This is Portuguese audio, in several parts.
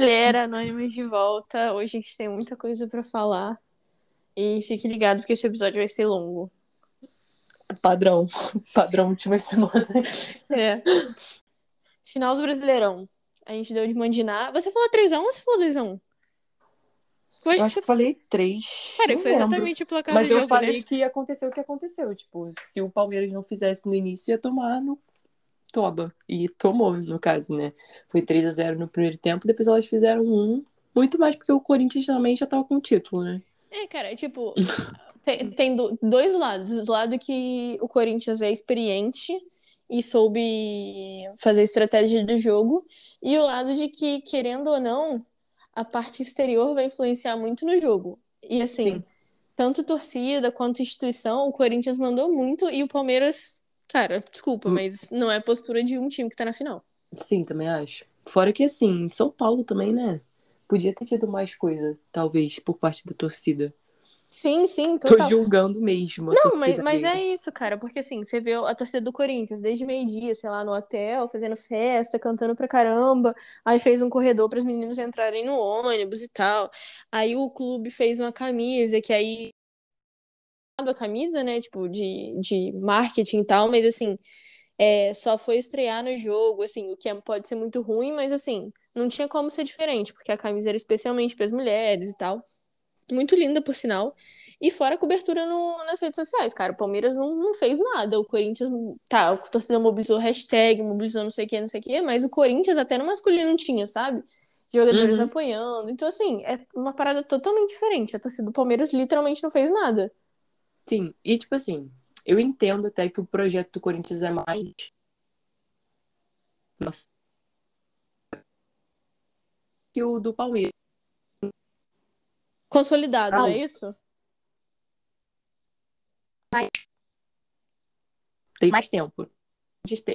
galera, Anônimos de volta. Hoje a gente tem muita coisa pra falar. E fique ligado porque esse episódio vai ser longo. Padrão. Padrão última semana. É. Final do Brasileirão. A gente deu de mandinar. Você falou 3x1 ou você falou 2x1? Foi Eu que acho você... que eu falei três. Cara, não foi lembro. exatamente o placar Mas do eu jogo, falei né? que aconteceu o que aconteceu. Tipo, se o Palmeiras não fizesse no início, ia tomar no toba. E tomou, no caso, né? Foi 3 a 0 no primeiro tempo, depois elas fizeram um. Muito mais porque o Corinthians também já tava com o título, né? É, cara, tipo, tem, tem do- dois lados. Do lado que o Corinthians é experiente e soube fazer estratégia do jogo, e o lado de que, querendo ou não, a parte exterior vai influenciar muito no jogo. E assim, Sim. tanto torcida quanto instituição, o Corinthians mandou muito e o Palmeiras, cara, desculpa, Hum. mas não é a postura de um time que tá na final. Sim, também acho. Fora que, assim, em São Paulo também, né? Podia ter tido mais coisa, talvez, por parte da torcida. Sim, sim, Tô total. julgando mesmo Não, mas, mas é isso, cara, porque assim, você vê a torcida do Corinthians desde meio-dia, sei lá, no hotel, fazendo festa, cantando pra caramba, aí fez um corredor para os meninos entrarem no ônibus e tal. Aí o clube fez uma camisa, que aí a camisa, né, tipo, de, de marketing e tal, mas assim, é, só foi estrear no jogo, assim, o que é- pode ser muito ruim, mas assim, não tinha como ser diferente, porque a camisa era especialmente para as mulheres e tal. Muito linda, por sinal. E fora a cobertura no- nas redes sociais, cara. O Palmeiras não, não fez nada. O Corinthians, tá, a torcida mobilizou hashtag, mobilizou não sei o que, não sei o que, mas o Corinthians até no masculino tinha, sabe? Jogadores Uhum. apoiando. Então, assim, é uma parada totalmente diferente. A torcida do Palmeiras literalmente não fez nada. Sim, e tipo assim, eu entendo até que o projeto do Corinthians é mais. Nossa. Que o do Palmeiras. Consolidado, Não. não é isso? Tem mais tempo.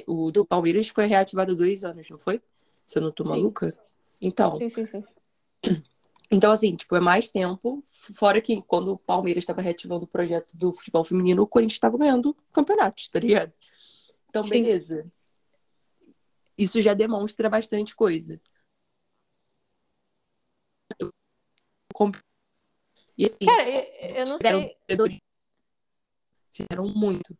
O do Palmeiras foi reativado há dois anos, não foi? Se eu não tô Sim. maluca. Então, Sim, sim, sim. Então, assim, tipo, é mais tempo. Fora que quando o Palmeiras estava reativando o projeto do futebol feminino, o Corinthians estava ganhando campeonatos, tá ligado? Então, Sim. beleza. Isso já demonstra bastante coisa. E assim, Cara, eu, eu não fizeram, sei. fizeram muito.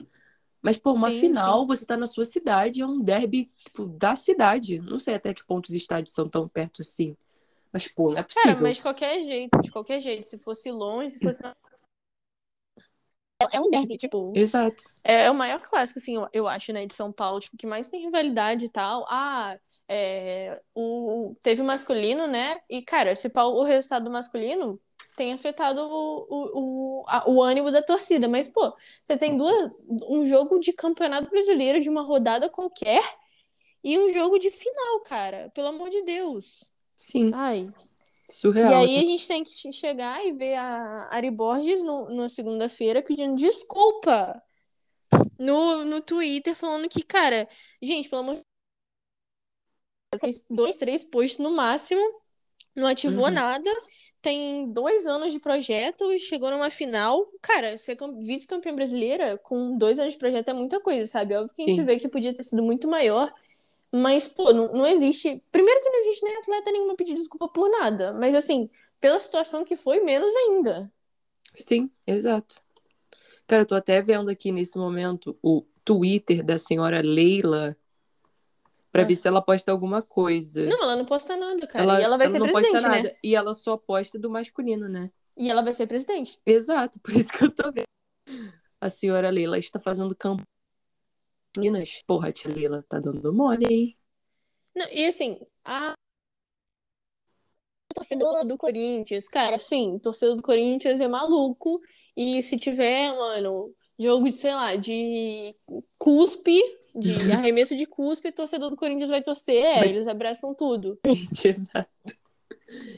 Mas, pô, uma Sim, final, você tá na sua cidade, é um derby, tipo, da cidade. Não sei até que ponto os estádios são tão perto assim. Mas, pô, não é possível. Cara, mas de qualquer jeito, de qualquer jeito. Se fosse longe, se fosse. É um derby, tipo. Exato. É, é o maior clássico, assim, eu, eu acho, né, de São Paulo, tipo, que mais tem rivalidade e tal. Ah, é, o, teve o masculino, né? E, cara, se pau- o resultado do masculino tem afetado o, o, o, a- o ânimo da torcida. Mas, pô, você tem duas, um jogo de campeonato brasileiro de uma rodada qualquer e um jogo de final, cara. Pelo amor de Deus. Sim, Ai. surreal. E aí a né? gente tem que che- chegar e ver a Ari Borges no, na segunda-feira pedindo desculpa no, no Twitter, falando que, cara, gente, pelo amor de Deus, dois, três posts no máximo, não ativou Uhum. nada, tem dois anos de projeto e chegou numa final. Cara, ser cam- vice-campeã brasileira com dois anos de projeto é muita coisa, sabe? Óbvio que a gente Sim. vê que podia ter sido muito maior. Mas, pô, não, não existe. Primeiro que não existe nem atleta nenhuma pedir desculpa por nada. Mas, assim, pela situação que foi, menos ainda. Sim, exato. Cara, eu tô até vendo aqui nesse momento o Twitter da senhora Leila pra Ah. ver se ela posta alguma coisa. Não, ela não posta nada, cara. e ela vai ser não presidente, posta né? nada. E ela só posta do masculino, né? E ela vai ser presidente. Exato, por isso que eu tô vendo. A senhora Leila está fazendo campanha. Meninas, porra, a tia Leila tá dando mole, hein? Não, e assim, a torcedor do Corinthians, cara, assim, torcedor do Corinthians é maluco. E se tiver, mano, jogo de, sei lá, de cuspe de arremesso de cuspe, torcedor do Corinthians vai torcer. É, eles abraçam tudo. Exato.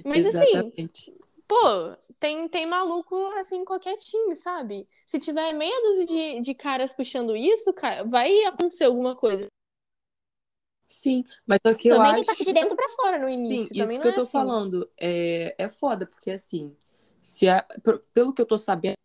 Mas assim, Exatamente. Pô, tem, tem maluco assim em qualquer time, sabe? Se tiver meia dúzia de, de caras puxando isso, cara, vai acontecer alguma coisa. Sim, mas só que eu Também acho... tem parte de dentro pra fora no Sim, início. isso Também que não eu tô é assim. falando é, é foda, porque assim, se a- pelo que eu tô sabendo,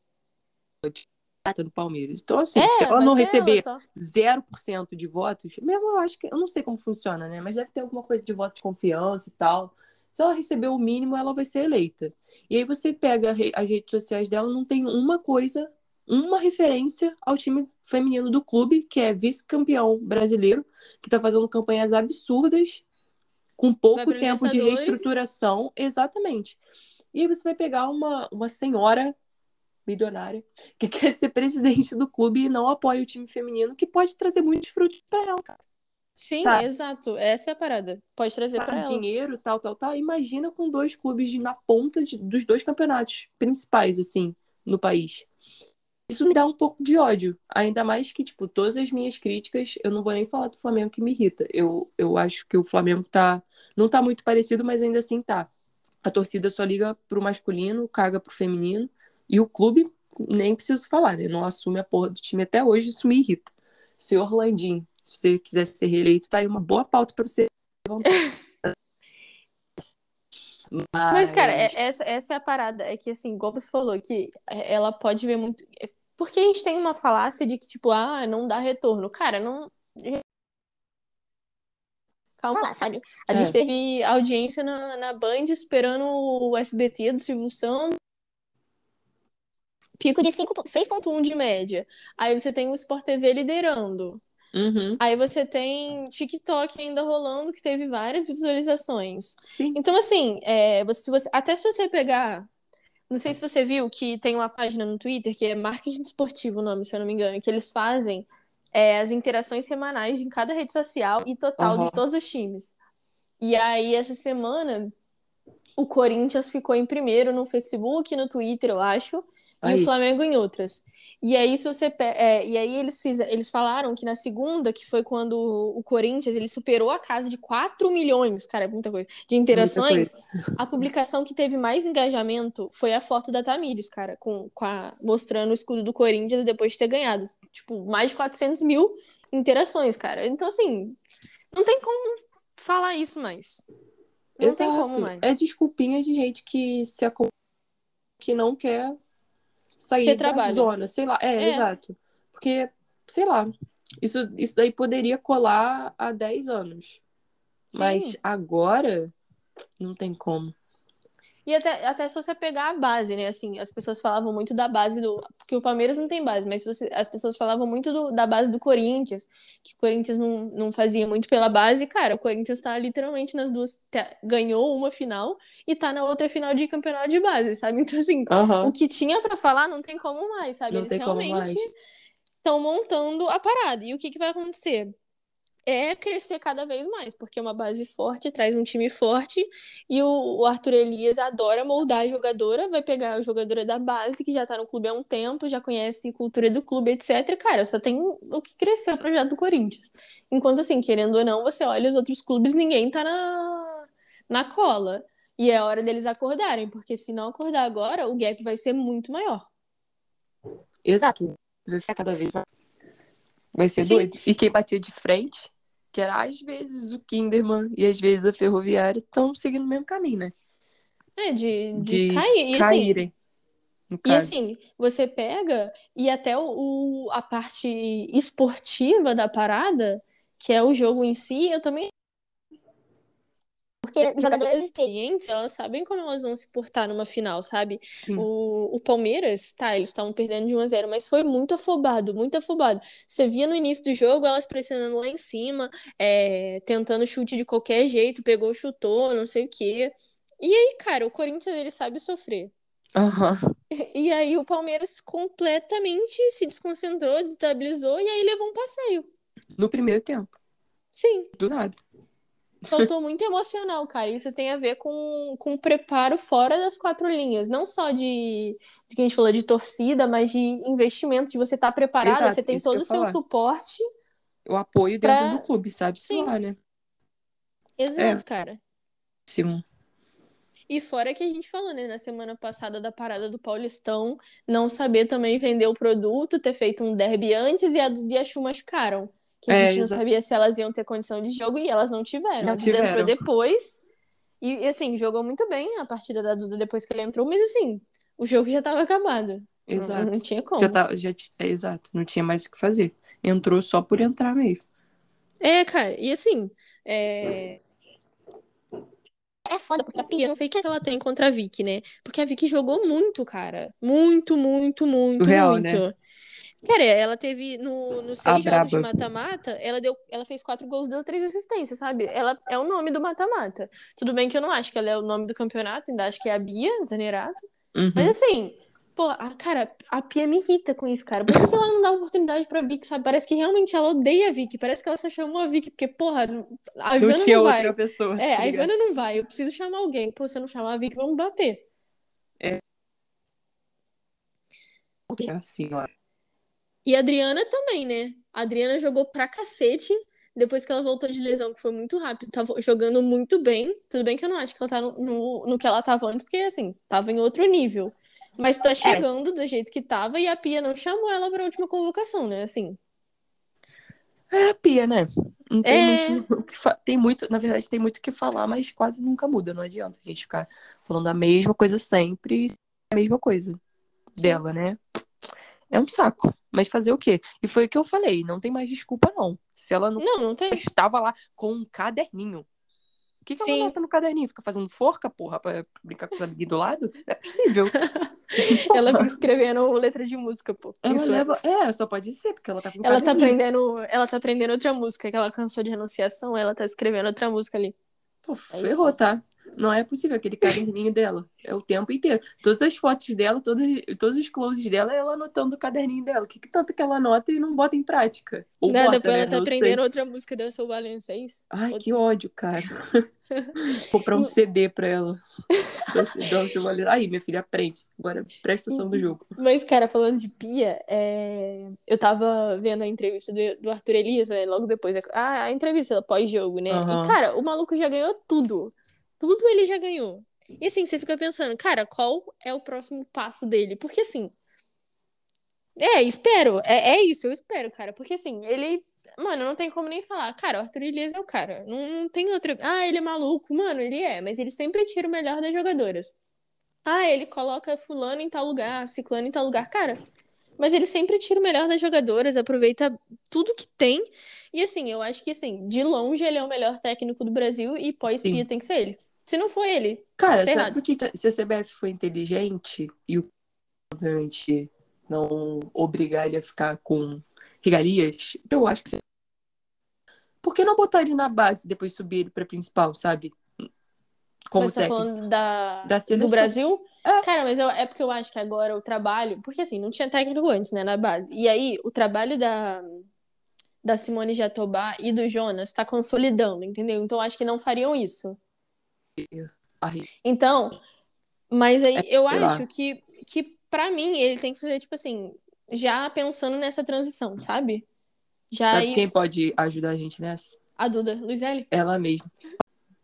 no Palmeiras. Então, assim, É, se ela não receber só. 0% de votos, mesmo eu acho que, eu não sei como funciona, né? Mas deve ter alguma coisa de voto de confiança e tal. Se ela receber o mínimo, ela vai ser eleita. E aí você pega as redes sociais dela, não tem uma coisa, uma referência ao time feminino do clube, que é vice-campeão brasileiro, que tá fazendo campanhas absurdas, com pouco tempo de reestruturação. Exatamente. E aí você vai pegar uma, uma senhora milionária que quer ser presidente do clube e não apoia o time feminino, que pode trazer muitos frutos para ela, cara. Sim, Sabe? exato. Essa é a parada. Pode trazer pra ela. Dinheiro, tal, tal, tal. Imagina com dois clubes de- na ponta de- dos dois campeonatos principais, assim, no país. Isso me dá um pouco de ódio. Ainda mais que, tipo, todas as minhas críticas, eu não vou nem falar do Flamengo que me irrita. Eu, eu acho que o Flamengo tá. Não tá muito parecido, mas ainda assim tá. A torcida só liga pro masculino, caga pro feminino. E o clube, nem preciso falar, né? Não assume a porra do time até hoje, isso me irrita. Senhor Landim, se você quiser ser reeleito, tá aí uma boa pauta pra você levantar. Mas, cara, é- essa, essa é a parada. É que, assim, igual você falou, que é, ela pode ver muito. é Porque a gente tem uma falácia de que, tipo, ah, não dá retorno. Cara, não. Calma lá, sabe? A É. gente teve audiência na, na Band esperando o SBT do Silvio Santos. Pico de 5 6,1 de média. Aí você tem o Sport TV liderando. Uhum, Aí você tem TikTok ainda rolando, que teve várias visualizações. sim. Então, assim, é, você, você- até se você pegar. Não sei se você viu que tem uma página no Twitter que é Marketing Esportivo o nome, se eu não me engano, que eles fazem é, as interações semanais em cada rede social e total Aham. de todos os times. E aí, essa semana, o Corinthians ficou em primeiro no Facebook, no Twitter, eu acho, e Aí. o Flamengo em outras. E aí, se você é, e aí eles, fiz... eles falaram que na segunda, que foi quando o Corinthians ele superou a casa de 4 milhões, cara, é muita coisa, de interações. coisa. A publicação que teve mais engajamento foi a foto da Tamires, cara, com, com a- mostrando o escudo do Corinthians depois de ter ganhado. Tipo, mais de 400 mil interações, cara. Então, assim, não tem como falar isso mais. Não tem como mais. É desculpinha de gente que se que não quer sair da zona, sei lá. É, É. exato. Porque, sei lá, isso, isso daí poderia colar há 10 anos. Mas Sim. agora não tem como. E até, até se você pegar a base, né? Assim, as pessoas falavam muito da base do. Porque o Palmeiras não tem base, mas você, as pessoas falavam muito do- da base do Corinthians, que o Corinthians não, não fazia muito pela base. Cara, o Corinthians tá literalmente nas duas. tá- ganhou uma final e tá na outra final de campeonato de base, sabe? Então, assim, o que tinha pra falar não tem como mais, sabe? Não Eles realmente estão montando a parada. E o que, que vai acontecer? É crescer cada vez mais, porque uma base forte traz um time forte e o, o Arthur Elias adora moldar a jogadora, vai pegar a jogadora da base, que já tá no clube há um tempo, já conhece a cultura do clube, etc. Cara, só tem o que crescer o projeto do Corinthians. Enquanto assim, querendo ou não, você olha os outros clubes, ninguém tá na, na cola. E é hora deles acordarem, porque se não acordar agora, o gap vai ser muito maior. Exato. Vai ficar cada vez mais. Vai ser Sim. doido. E quem batia de frente, que era às vezes o Kinderman e às vezes a Ferroviária, estão seguindo o mesmo caminho, né? É, de, de, De cair. E assim, Caírem. no E assim, você pega e até o, o- a parte esportiva da parada, que é o jogo em si, eu também. Porque jogadoras experientes, elas sabem como elas vão se portar numa final, sabe? Sim. O, o Palmeiras, tá, eles estavam perdendo de 1 a 0 mas foi muito afobado, muito afobado. Você via no início do jogo elas pressionando lá em cima, é, tentando chute de qualquer jeito, pegou, chutou, não sei o quê. E aí, cara, o Corinthians, ele sabe sofrer. Aham. E aí o Palmeiras completamente se desconcentrou, desestabilizou e aí levou um passeio. No primeiro tempo. Sim, Do nada. Faltou muito emocional, cara. Isso tem a ver com, com preparo fora das quatro linhas. Não só de, de que a gente falou de torcida, mas de investimento, de você estar preparado, Exato, você tem todo o seu falar. suporte o apoio Pra- dentro do clube, sabe? Sim. lá, né? Exato, cara. Sim. E fora que a gente falou, né, na semana passada da parada do Paulistão, não saber também vender o produto, ter feito um derby antes e a Duda e a Chu machucaram. Que a É, gente não exa- sabia se elas iam ter condição de jogo e elas não tiveram. Não a Duda entrou tiveram. depois e, e, assim, jogou muito bem a partida da Duda depois que ela entrou, mas assim, o jogo já tava acabado. Não, Exato. não tinha como. Já tá, já, é, exato. Não tinha mais o que fazer. Entrou só por entrar mesmo. É, cara, e assim, é... É foda, porque a Pia, não sei o que ela tem contra a Vicky, né? Porque a Vicky jogou muito, cara. Muito, muito, muito, Surreal, muito. né? Cara, ela teve no, seis jogos de mata-mata, ela deu, ela fez quatro gols, deu três assistências, sabe? Ela é o nome do mata-mata. Tudo bem que eu não acho que ela é o nome do campeonato, ainda acho que é a Bia Zanerato. Uhum. Mas assim, pô, a, cara, a Pia me irrita com isso, cara. Por que que ela não dá oportunidade pra Vicky, sabe? Parece que realmente ela odeia a Vicky. Parece que ela só chamou a Vicky, porque, porra, a Não Ivana tinha não outra vai. pessoa. É, tá a? Ivana não vai. Eu preciso chamar alguém. Pô, se eu não chamar a Vicky, vamos bater. É assim, ó. E a Adriana também, né? A Adriana jogou pra cacete. Depois que ela voltou de lesão, que foi muito rápido, tava jogando muito bem. Tudo bem que eu não acho que ela tá no, no, que ela tava antes, porque assim, tava em outro nível. Mas tá chegando do jeito que tava e a Pia não chamou ela pra última convocação, né? Assim. É a pia, né? Não tem É. muito o que fa- tem muito, na verdade, tem muito o que falar, mas quase nunca muda. Não adianta a gente ficar falando a mesma coisa sempre, a mesma coisa dela, né? É um saco. Mas fazer o quê? E foi o que eu falei, não tem mais desculpa, não. Se ela não Não, não tem. estava lá com um caderninho. O que, que Sim. ela nota no caderninho? Fica fazendo forca, porra, pra brincar com os amiguinhos do lado? Não é possível. Ela fica escrevendo letra de música, pô. Ela Isso é. leva. É, só pode ser, porque ela tá com Ela tá caderninho. aprendendo, ela tá aprendendo outra música, que ela cansou de renunciação, ela tá escrevendo outra música ali. Pô, É ferrou, tá? Não é possível aquele caderninho dela. É o tempo inteiro. Todas as fotos dela, todos, todos os closes dela, ela anotando o caderninho dela. O que, que tanto que ela anota e não bota em prática? Ou Né, bota, Depois né? ela tá Não sei. aprendendo outra música da Soul Valença, é isso? Ai, Outra- que ódio, cara. Comprar um CD pra ela. Aí, minha filha, aprende. Agora presta atenção no jogo. Mas, cara, falando de Pia, é, eu tava vendo a entrevista do, Arthur Elias, né, logo depois. Ah, a entrevista pós-jogo, né? Aham. E, cara, o maluco já ganhou tudo. Tudo ele já ganhou. E assim, você fica pensando, cara, qual é o próximo passo dele? Porque assim. É, espero. É, é isso, eu espero, cara. Porque assim, ele. Mano, não tem como nem falar. Cara, o Arthur Elias é o cara. Não, não tem outro. Ah, ele é maluco. Mano, ele é. Mas ele sempre tira o melhor das jogadoras. Ah, ele coloca fulano em tal lugar, ciclano em tal lugar. Cara, mas ele sempre tira o melhor das jogadoras, aproveita tudo que tem. E assim, eu acho que assim, de longe ele é o melhor técnico do Brasil e pós-Pia tem que ser ele. Se não for ele, Cara, Tá sabe errado. por que se a CBF foi inteligente e o obviamente não obrigar ele a ficar com regalias, eu acho que. Por que não botar ele na base e depois subir ele pra principal, sabe? Como você tá técnico. falando da, Da do seleção. Brasil? É. Cara, mas eu- é porque eu acho que agora o trabalho. Porque assim, não tinha técnico antes, né, na base. E aí, o trabalho da, da Simone Jatobá e do Jonas tá consolidando, entendeu? Então, acho que não fariam isso. Então, mas aí eu É, lá. acho que, que para mim ele tem que fazer, tipo assim, já pensando nessa transição, sabe? Já Sabe aí, quem pode ajudar a gente nessa? a Duda, Luizelli. Ela mesma.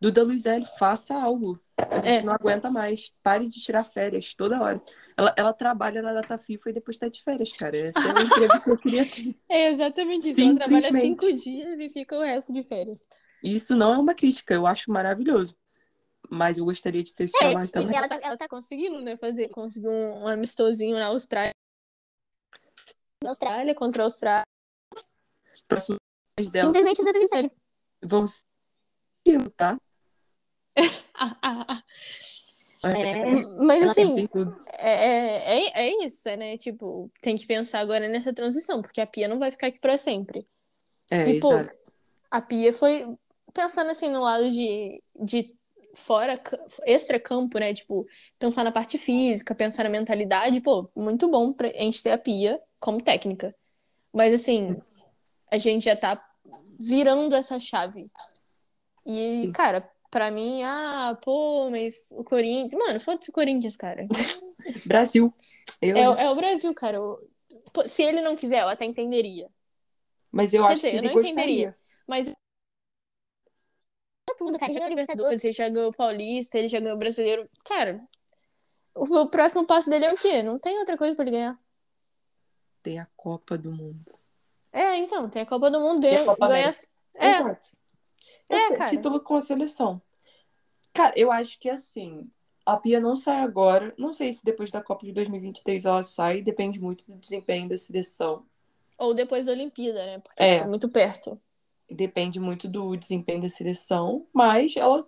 Duda Luizelli, faça algo. A gente É. não aguenta mais. Pare de tirar férias toda hora. Ela, ela trabalha na data FIFA e depois tá de férias, cara. Essa é o emprego que eu queria ter. É exatamente isso. Ela trabalha cinco dias e fica o resto de férias. Isso não é uma crítica, eu acho maravilhoso. Mas eu gostaria de ter esse trabalho E também. ela, tá- ela tá conseguindo, né, fazer, conseguir um, um amistosinho na Austrália. Na Austrália contra a Austrália. Próximo dela Simplesmente Duda Luizelli. vão ser tá? É, Mas ela assim, tudo. É, é, é isso, né? Tipo, tem que pensar agora nessa transição, porque a Pia não vai ficar aqui pra sempre. É, E, pô, exato. a Pia foi pensando assim no lado de, de fora, ca- extra-campo, né? Tipo, pensar na parte física, pensar na mentalidade, pô, muito bom pra gente ter a Pia como técnica. Mas assim, a gente já tá virando essa chave. E, Sim. cara, pra mim, ah, pô, mas o Corinthians. Mano, foda-se o Corinthians, cara. Brasil. Eu, É, é o Brasil, cara. Eu- Se ele não quiser, eu até entenderia. Mas eu Quer acho dizer, que eu ele não gostaria. entenderia. Mas tudo, cara. Ele já ganhou Libertadores, ele já ganhou o Paulista, ele já ganhou o Brasileiro. Cara, o, o próximo passo dele é o quê? Não tem outra coisa pra ele ganhar. Tem a Copa do Mundo. É, então, tem a Copa do Mundo dele. Ganha... É, Exato. É, Esse cara. título com a seleção. Cara, eu acho que assim, a Pia não sai agora. Não sei se depois da Copa de 2023 ela sai, depende muito do desempenho da seleção. ou depois da Olimpíada, né? Porque É. fica muito perto. Depende muito do desempenho da seleção, mas ela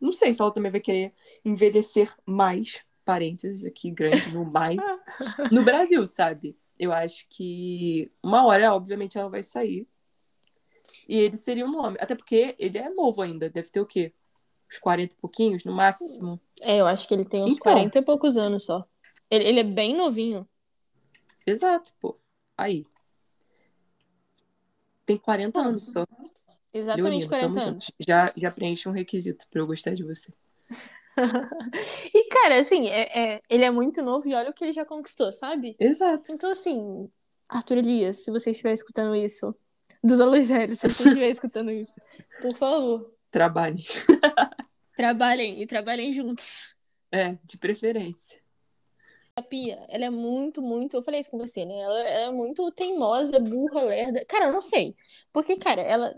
não sei se ela também vai querer envelhecer mais, parênteses aqui grande no mais, no Brasil, sabe? Eu acho que uma hora, obviamente, ela vai sair. E ele seria um nome. Até porque ele é novo ainda. Deve ter o quê? Uns 40 e pouquinhos, no máximo. É, eu acho que ele tem uns Então. 40 e poucos anos só. Ele, ele é bem novinho. Exato, pô. Aí. Tem 40 anos só. Exatamente Leonino, 40 tamo anos. junto. Já, já preenche um requisito pra eu gostar de você. E, cara, assim, é, é- ele é muito novo e olha o que ele já conquistou, sabe? Exato. Então, assim, Arthur Elias, se você estiver escutando isso, Luiz Hélio, se você estiver escutando isso, por favor, Trabalhe. trabalhem e trabalhem juntos. É, de preferência. A Pia, ela é muito, muito. Eu falei isso com você, né? Ela, ela é muito teimosa, burra, lerda. Cara, eu não sei. Porque, cara, ela.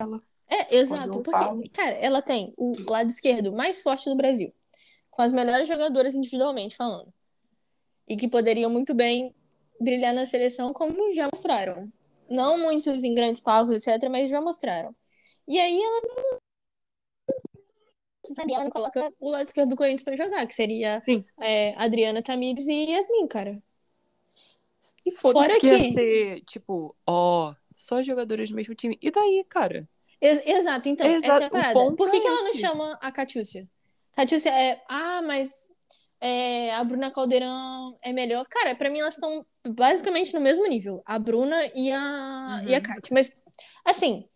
Ela- É, exato. Porque, cara, ela tem o lado esquerdo mais forte do Brasil. Com as melhores jogadoras individualmente falando. E que poderiam muito bem brilhar na seleção, como já mostraram. Não muitos em grandes palcos, etc., mas já mostraram. E aí ela não. Sabe, ela não coloca o lado esquerdo do Corinthians pra jogar, que seria é, Adriana Tamires e Yasmin, cara. E foda-se Fora que ia que- ser, tipo, ó, só jogadores do mesmo time. E daí, cara? Ex- exato, então, essa é Exato, a parada. Por que, é que ela não chama a Catiúcia? Catiúcia é, ah, mas é, a Bruna Caldeirão é melhor. Cara, pra mim elas estão basicamente no mesmo nível, a Bruna e a, Uhum. e a Cati. Mas, assim,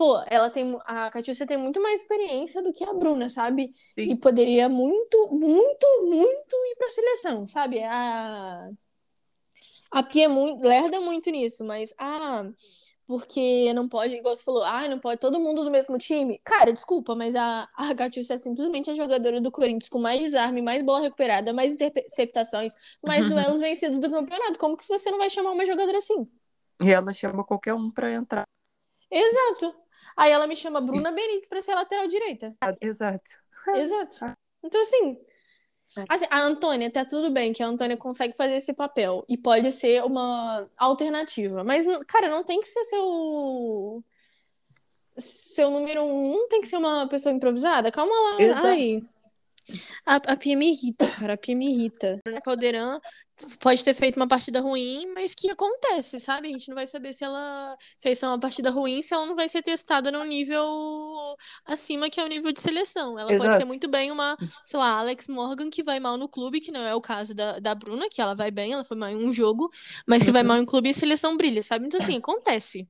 pô, ela tem, a Catiúcia tem muito mais experiência do que a Bruna, sabe? Sim. E poderia muito, muito, muito ir pra seleção, sabe? A, a Pia é muito, lerda muito nisso, mas, ah, porque não pode, igual você falou, ah, não pode todo mundo do mesmo time. Cara, desculpa, mas a, a Catiúcia é simplesmente a jogadora do Corinthians com mais desarme, mais bola recuperada, mais interceptações, mais duelos vencidos do campeonato. Como que você não vai chamar uma jogadora assim? E ela chama qualquer um pra entrar. Exato. Aí ela me chama Bruna Benítez pra ser lateral direita. Exato. Exato. Então, assim, assim, a Antônia, tá tudo bem que a Antônia consegue fazer esse papel e pode ser uma alternativa, mas, cara, não tem que ser seu. Seu número um, não tem que ser uma pessoa improvisada. Calma lá. Exato. Ai. A, a Pia me irrita, cara. A Pia me irrita. A Caldeirão pode ter feito uma partida ruim, mas que acontece, sabe? A gente não vai saber se ela fez só uma partida ruim, se ela não vai ser testada num nível acima, que é o nível de seleção. Ela pode Exato. ser muito bem uma, sei lá, Alex Morgan, que vai mal no clube, que não é o caso da, da Bruna, que ela vai bem, ela foi mal em um jogo, mas que vai Uhum. mal em clube e seleção brilha, sabe? Então, assim, acontece.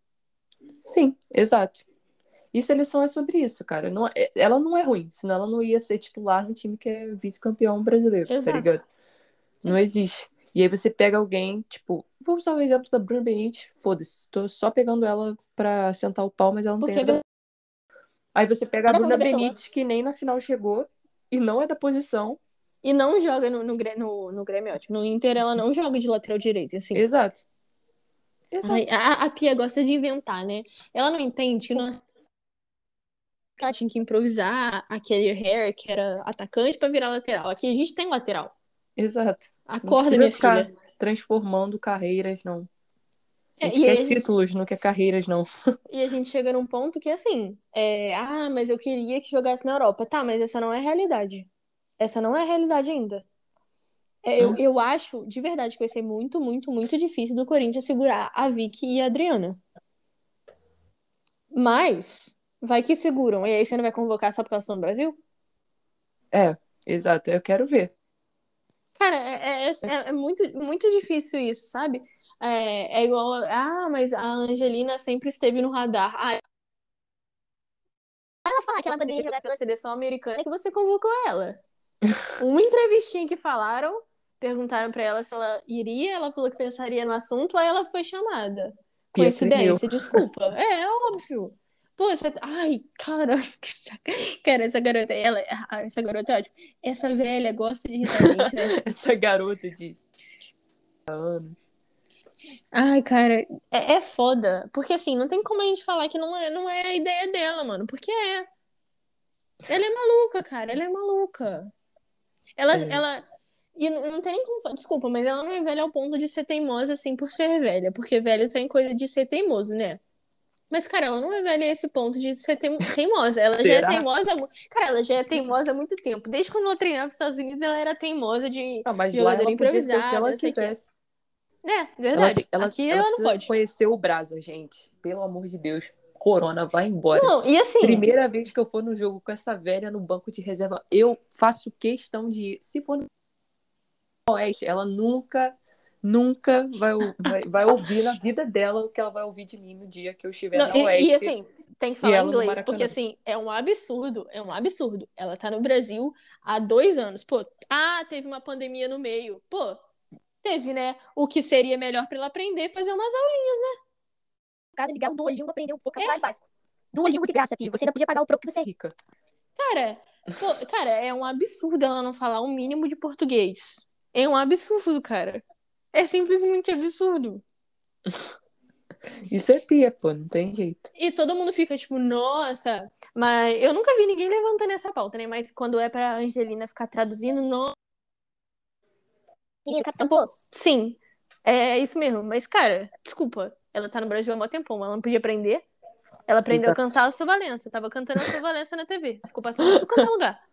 Sim, exato. E seleção é sobre isso, cara. Não, é- ela não é ruim, senão ela não ia ser titular no time que é vice-campeão brasileiro, tá Exato. ligado? Não existe. E aí você pega alguém, tipo, vou usar o exemplo da Bruna Benítez, foda-se, tô só pegando ela pra sentar o pau, mas ela não Porque tem. Aí você pega a Bruna pessoa. Benítez, que nem na final chegou, e não é da posição. E não joga no, no, no, no Grêmio, é ótimo. No Inter, ela não joga de lateral direito, assim. Exato. Exato. Ai, a, a Pia gosta de inventar, né? Ela não entende que nós ela tinha que improvisar aquele Harry, que era atacante, pra virar lateral. Aqui a gente tem lateral. Exato. Acorda, minha ficar filha. transformando carreiras, não. A É, gente e, quer a gente, títulos, não quer carreiras, não. e a gente chega num ponto que, assim, é, ah, mas eu queria que jogasse na Europa. Tá, mas essa não é a realidade. Essa não é a realidade ainda. É, eu, eu acho, de verdade, que vai ser muito, muito, muito difícil do Corinthians segurar a Vicky e a Adriana. Mas, vai que seguram. E aí você não vai convocar só porque elas estão no Brasil? É, exato. Eu quero ver. Cara, é, é, é- é muito, muito difícil isso, sabe? É, é igual, ah, mas a Angelina sempre esteve no radar. Ah, ela falar que ela poderia jogar pela seleção americana, é que você convocou ela. Uma entrevistinha que falaram, perguntaram pra ela se ela iria, ela falou que pensaria no assunto, aí ela foi chamada. Coincidência, desculpa. É, é óbvio. Pô, você. Ai, cara, que saca. Cara, essa garota, ela. ah, Essa garota é ótima. Essa velha gosta de irritar a gente, né? Essa garota disse. Ai, cara, é, é foda. Porque assim, não tem como a gente falar que não é, não é a ideia dela, mano. Porque é. Ela é maluca, cara. Ela é maluca. Ela, É. ela. E não, tem nem como. Desculpa, mas ela não é velha ao ponto de ser teimosa assim por ser velha. Porque velho tem coisa de ser teimoso, né? Mas, cara, ela não é velha a esse ponto de ser teim- teimosa. Ela já é teimosa. Cara, ela já é teimosa há muito tempo. Desde quando ela treinava nos Estados Unidos, ela era teimosa de. Ah, mas Jogadora ela podia que improvisada, ela o quê. quisesse. É, Ela, verdade. tem- ela, Aqui ela ela não pode. conhecer o Brasa, gente. Pelo amor de Deus. Corona, vai embora. Não, e assim. Primeira vez que eu for no jogo com essa velha no banco de reserva, eu faço questão de ir. Se for no Oeste, ela nunca, nunca vai, vai, vai ouvir na vida dela o que ela vai ouvir de mim no dia que eu estiver Não, na e, Oeste. e, assim, tem que falar inglês, porque assim, é um absurdo, é um absurdo. Ela tá no Brasil há dois anos. Pô, ah, teve uma pandemia no meio. Pô, teve, né? O que seria melhor pra ela aprender fazer umas aulinhas, né? No caso, ligar o Duolingo aprender um vocabulário básico. Duolingo de graça, Pia. Você ainda podia pagar o próprio que você é. Rica. Cara, pô, cara, é um absurdo ela não falar o mínimo de português. É um absurdo, cara. É simplesmente absurdo. Isso é pia, pô, não tem jeito. E todo mundo fica tipo, nossa, mas eu nunca vi ninguém levantando essa pauta, né? Mas quando é pra Angelina ficar traduzindo, no... Sim, Capitão Pô. sim, é isso mesmo. Mas, cara, desculpa, ela tá no Brasil há mó tempão, ela não podia aprender. Ela aprendeu Exato. a cantar o seu Valença, tava cantando o seu Valença na TV. Ficou passando isso em qualquer lugar.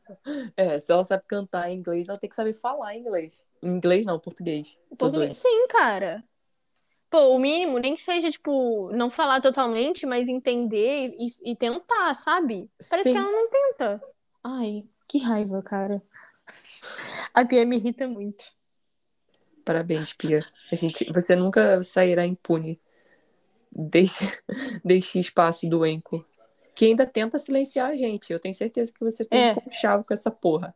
É, se ela sabe cantar em inglês, ela tem que saber falar em inglês. Em inglês não, português. Português. Sim, cara. Pô, o mínimo, nem que seja, tipo, não falar totalmente, mas entender e, e tentar, sabe? Parece Sim. que ela não tenta. Ai, que raiva, cara. A Pia me irrita muito. Parabéns, Pia. A gente, você nunca sairá impune. Deixe, deixe espaço do Enco. Que ainda tenta silenciar a gente. Eu tenho certeza que você tem É. um chave com essa porra.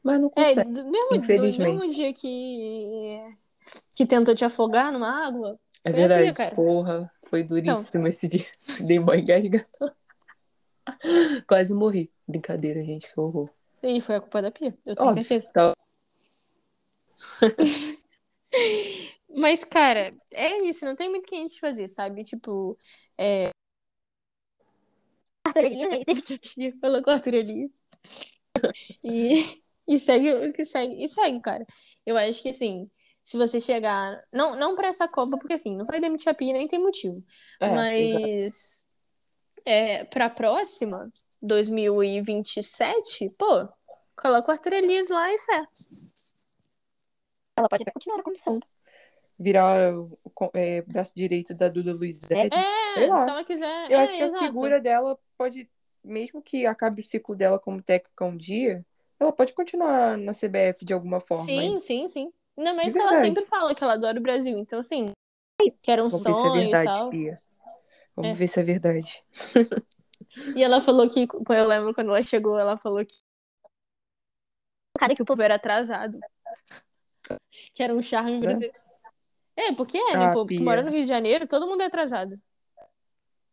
Mas não É, consegue. do mesmo, do infelizmente. mesmo dia que, que tentou te afogar numa água. É verdade, cara. porra. Foi duríssimo esse dia. Dei uma engasgada. Quase morri. Brincadeira, gente, que horror. E foi a culpa da Pia, eu tenho Óbvio. certeza. Tá- Mas, cara, é isso, não tem muito o que a gente fazer, sabe? Tipo, Arthur Elias, com o Arthur Elias. E, e segue o que segue. E segue, cara. Eu acho que assim, se você chegar. Não, não pra essa Copa, porque assim, não vai demitir a Pia, nem tem motivo. É, exato. Mas é, pra próxima, 2027, pô, coloca o Arthur Elias lá e fé. Ela pode até continuar na comissão. Virar o é, braço direito da Duda Luizete. É, se ela quiser. Eu é, acho que exato. a figura dela pode, mesmo que acabe o ciclo dela como técnica um dia, ela pode continuar na CBF de alguma forma. Sim, hein? sim, sim. Ainda mais que ela verdade. sempre fala que ela adora o Brasil. Então, assim, que era um Vamos ver se é sonho e verdade, tal. Pia. Vamos É. ver se é verdade. E ela falou que, eu lembro quando ela chegou, ela falou que Cara, que o o povo era atrasado. Que era um charme brasileiro. É, porque é, né? Ah, Pô, tu mora no Rio de Janeiro, todo mundo é atrasado.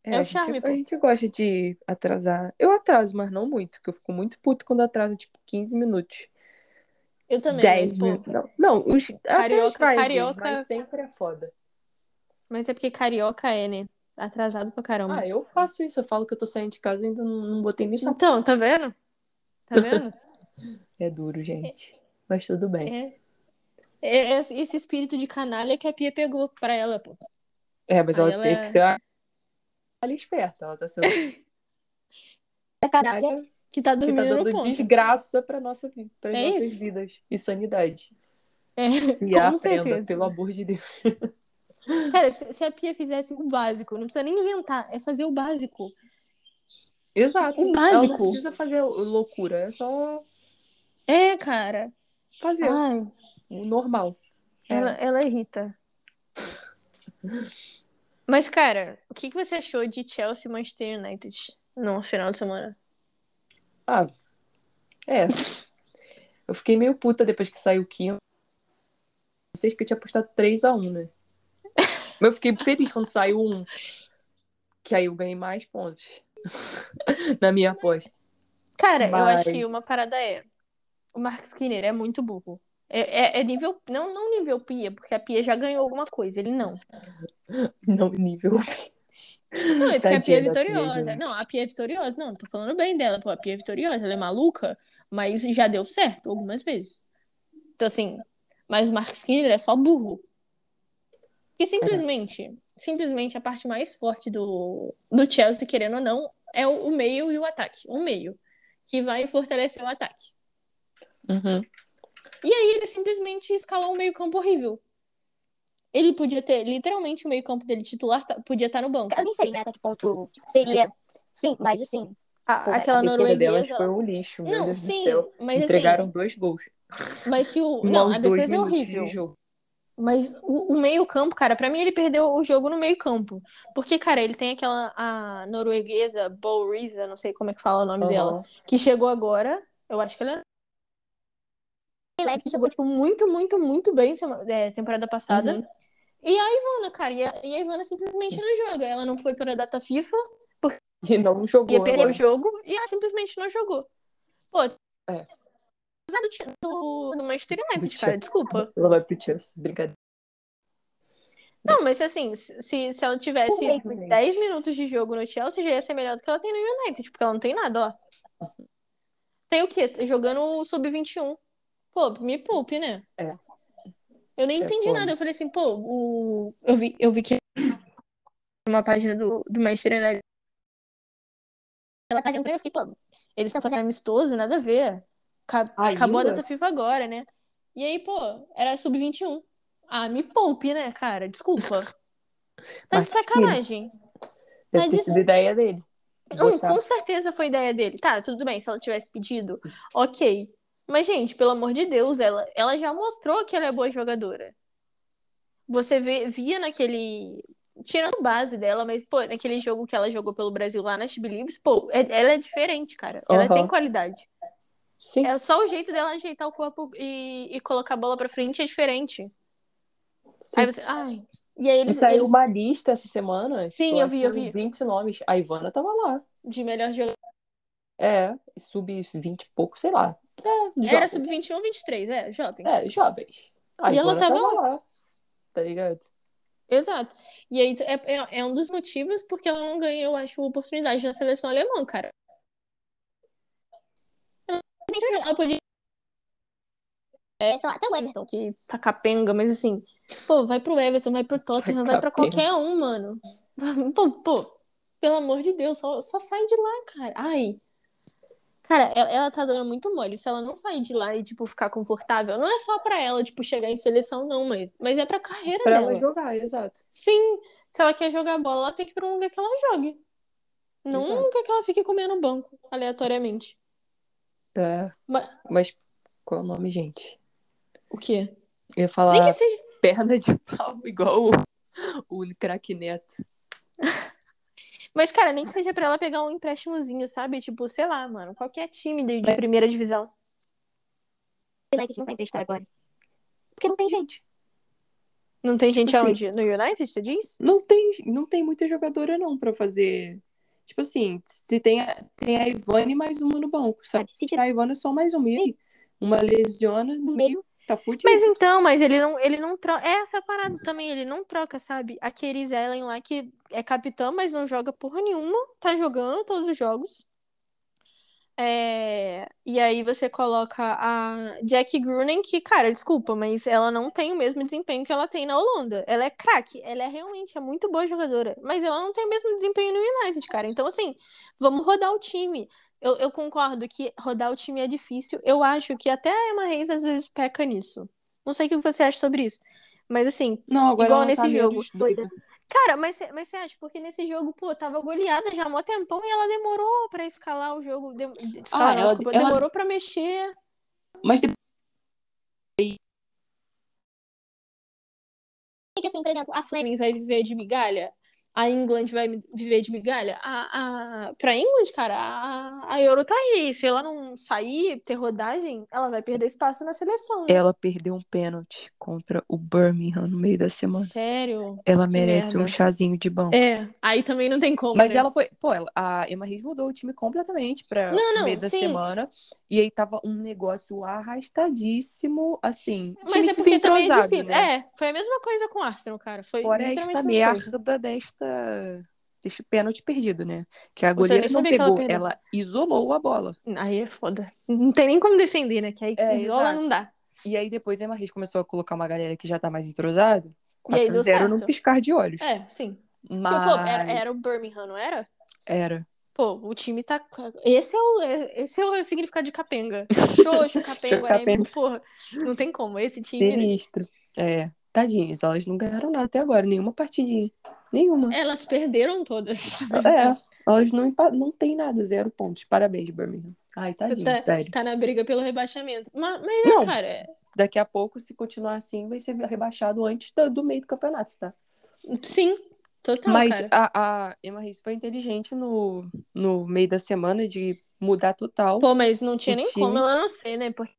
É o a gente- charme, pô. A gente gosta de atrasar. Eu atraso, mas não muito, porque eu fico muito puto quando atraso, tipo, 15 minutos. Eu também, 10 mas, pô, minutos. Não, não os, até Carioca- vibes, carioca- mas sempre é foda. mas é porque carioca é, né? Atrasado pra caramba. Ah, eu faço isso. Eu falo que eu tô saindo de casa e ainda não, não botei nem sapato. Então, tá vendo? Tá vendo? É duro, gente. Mas tudo bem. É. É esse esse espírito de canalha que a Pia pegou pra ela, pô. É, mas ela ela tem é- que ser a... ela é esperta. Ela tá sendo é canalha. Que tá que tá dormindo no dando ponto. desgraça pra nossa, pras É nossas isso. vidas. E sanidade. É, E com aprenda, certeza. pelo amor de Deus. Cara, se, a Pia fizesse o básico, não precisa nem inventar, é fazer o básico. Exato. O Ela básico. não precisa fazer loucura, é só É, cara. fazer Ai, o normal. É. ela, ela irrita. Mas, cara, o que, que você achou de Chelsea e Manchester United no final de semana? Ah, é. Eu fiquei meio puta depois que saiu o Kim. Vocês que eu tinha postado 3x1, né? Mas eu fiquei feliz quando saiu um. Que aí eu ganhei mais pontos. Na minha aposta. Cara, eu acho Mas- que uma parada é. O Mark Skinner é muito burro. É, é, é nível. Não, não nível Pia, porque a Pia já ganhou alguma coisa. Ele não. Não, nível. Não, é porque a Pia Tadinha é Pia, vitoriosa. gente. Não, a Pia é vitoriosa. Não, tô falando bem dela. Pô, a Pia é vitoriosa. Ela é maluca, mas já deu certo algumas vezes. Então, assim. Mas o Mark Skinner é só burro. Porque simplesmente. Simplesmente a parte mais forte do, do Chelsea, querendo ou não, é o, o meio e o ataque. O meio. Que vai fortalecer o ataque. Uhum. E aí ele simplesmente escalou um meio-campo horrível. Ele podia ter, literalmente, o meio-campo dele titular tá- podia estar no banco. Eu nem sei, né, até que ponto seria. Sim, mas assim. A- Pô, aquela a defesa delas norueguesa. foi um lixo, meu Não, Deus sim, do céu. mas Entregaram assim, dois gols. mas se o. Não, a defesa é de horrível. jogo. Mas o, o meio-campo, cara, pra mim ele perdeu o jogo no meio-campo. Porque, cara, ele tem aquela a norueguesa, Bo Riza, não sei como é que fala o nome dela, Aham. que chegou agora. Eu acho que ela que chegou, tipo, muito, muito, muito bem é, temporada passada. Uhum. E a Ivana, cara, e a, e a Ivana simplesmente não joga. Ela não foi para a data FIFA, E não jogou. ia perder agora. o jogo, e ela simplesmente não jogou. Pô, É. do, do, Manchester United, cara, desculpa. Ela vai pro Chelsea, brincadeira. Não, mas assim, se, se ela tivesse gente? 10 minutos de jogo no Chelsea, já ia ser melhor do que ela tem no United, porque ela não tem nada lá. Tem o quê? Jogando o Sub-21. Pô, me poupe, né? É. Eu nem É entendi foda. nada. Eu falei assim, pô, o... eu, vi, eu vi que uma página do, do Manchester United ela tá eu fiquei, pô, eles estão fazendo amistoso, nada a ver. Ca- Acabou a data FIFA agora, né? E aí, pô, era Sub-21. Ah, me poupe, né, cara? Desculpa. Tá de Mas, sacanagem. Deve Tá ter de- sido ideia dele. Botar. com certeza foi ideia dele. Tá, tudo bem, se ela tivesse pedido, ok. Mas, gente, pelo amor de Deus, ela, ela já mostrou que ela é boa jogadora. Você vê, via naquele. Tirando base dela, mas, pô, naquele jogo que ela jogou pelo Brasil lá na She Believes, pô, é- ela é diferente, cara. Ela Aham. tem qualidade. Sim. É só o jeito dela ajeitar o corpo e, e colocar a bola pra frente é diferente. sim. Aí você. Ai. E aí E eles, saiu eles uma lista essa semana. Sim, tipo, eu vi, eu vi. 20 nomes. A Ivana tava lá. de melhor jogador. É, sub-20 e pouco, sei lá. É, Era jovens. sub-21, 23, é, jovens. É, jovens. E ela Ivana tava lá. Tá ligado? Exato. E aí é, é, é um dos motivos porque ela não ganhou, eu acho, oportunidade na seleção alemã, cara. Ela podia É, sei lá, até o Everton. que tá capenga, mas assim, pô, vai pro Everton, vai pro Tottenham, vai pra qualquer um, mano. Pô, pô, pelo amor de Deus, só, só sai de lá, cara. Ai. Cara, ela, tá dando muito mole. Se ela não sair de lá e, tipo, ficar confortável, não é só pra ela, tipo, chegar em seleção, não, mas, mas é pra carreira Pra dela. ela jogar, exato. Sim, se ela quer jogar bola, ela tem que ir pra um lugar que ela jogue. Não um lugar que ela fique comendo banco, aleatoriamente. É. Mas, Mas qual é o nome, gente? o quê? Eu ia falar Nem que seja. perna de pau, igual o, o craque Neto. Mas, cara, nem que seja pra ela pegar um empréstimozinho, sabe? Tipo, sei lá, mano, qualquer time de, de primeira divisão. United não vai emprestar agora. Porque não tem gente. Não tem gente Assim. aonde? No United, você diz? Não tem, não tem muita jogadora, não, pra fazer. Tipo assim, se tem a, tem a Ivane e mais uma no banco, sabe? Se tirar a Ivane, é só mais uma. E aí? Uma lesiona no meio, tá fudido. Mas então, mas ele não, ele não troca. É essa parada também, ele não troca, sabe? A Keris Ellen lá, que é capitã, mas não joga porra nenhuma, tá jogando todos os jogos. É, E aí você coloca a Jack Grunen, que, cara, desculpa, mas ela não tem o mesmo desempenho que ela tem na Holanda. Ela é craque, ela é realmente é muito boa jogadora, mas ela não tem o mesmo desempenho no United, cara. Então, assim, vamos rodar o time. Eu, eu concordo que rodar o time é difícil. Eu acho que até a Emma Reis às vezes peca nisso. Não sei o que você acha sobre isso. Mas assim, Não, agora igual ela nesse tá jogo. doida. cara, mas, mas você acha? Porque nesse jogo, pô, tava goleada já há mó tempão e ela demorou pra escalar o jogo. De, de- escalar, Ah, ela- desculpa, ela- demorou pra mexer. Mas depois assim, por exemplo, a. Flamengo vai viver de migalha. A England vai viver de migalha? A, a, pra England, cara, a, a Euro tá aí. Se ela não sair, ter rodagem, ela vai perder espaço na seleção. Né? Ela perdeu um pênalti contra o Birmingham no meio da semana. Sério? Ela Que merece um merda. chazinho de banco. É, aí também não tem como. Mas né? ela foi. Pô, ela- a Emma Reis mudou o time completamente pra Não, não, no meio da sim. semana. E aí tava um negócio arrastadíssimo, assim. Mas é porque também é difícil. né? É, foi a mesma coisa com o Arsenal, cara. Foi Fora literalmente esta a mesma coisa. merda desta. Deste pênalti perdido, né? Que a goleira não ela pegou, perdeu. ela isolou a bola. Aí é foda. Não tem nem como defender, né? Que aí É, isola exato. não dá. E aí depois a Emma Reis começou a colocar uma galera que já tá mais entrosada. E aí deu 4x0 num piscar de olhos. É, sim. Porque, Mas. pô, era, era o Birmingham, não era? Era. Pô, o time tá. Esse é o, esse é o significado de capenga. Xoxo, capenga, Capenga. Guarani, porra. Não tem como. Esse time. Sinistro. É. Tadinhas, elas não ganharam nada até agora, nenhuma partidinha. Nenhuma. Elas perderam todas. É, elas não, não tem nada, zero pontos. Parabéns, Birmingham. Ai, tadinho, Tá, sério. tá na briga pelo rebaixamento. Mas, mas é, Não. cara. é- Daqui a pouco, se continuar assim, vai ser rebaixado antes do, do meio do campeonato, tá? Sim, total, Mas cara. a, a Emma Reis foi inteligente no, no meio da semana de mudar total. Pô, mas não tinha nem time- como ela não ser, né? Porque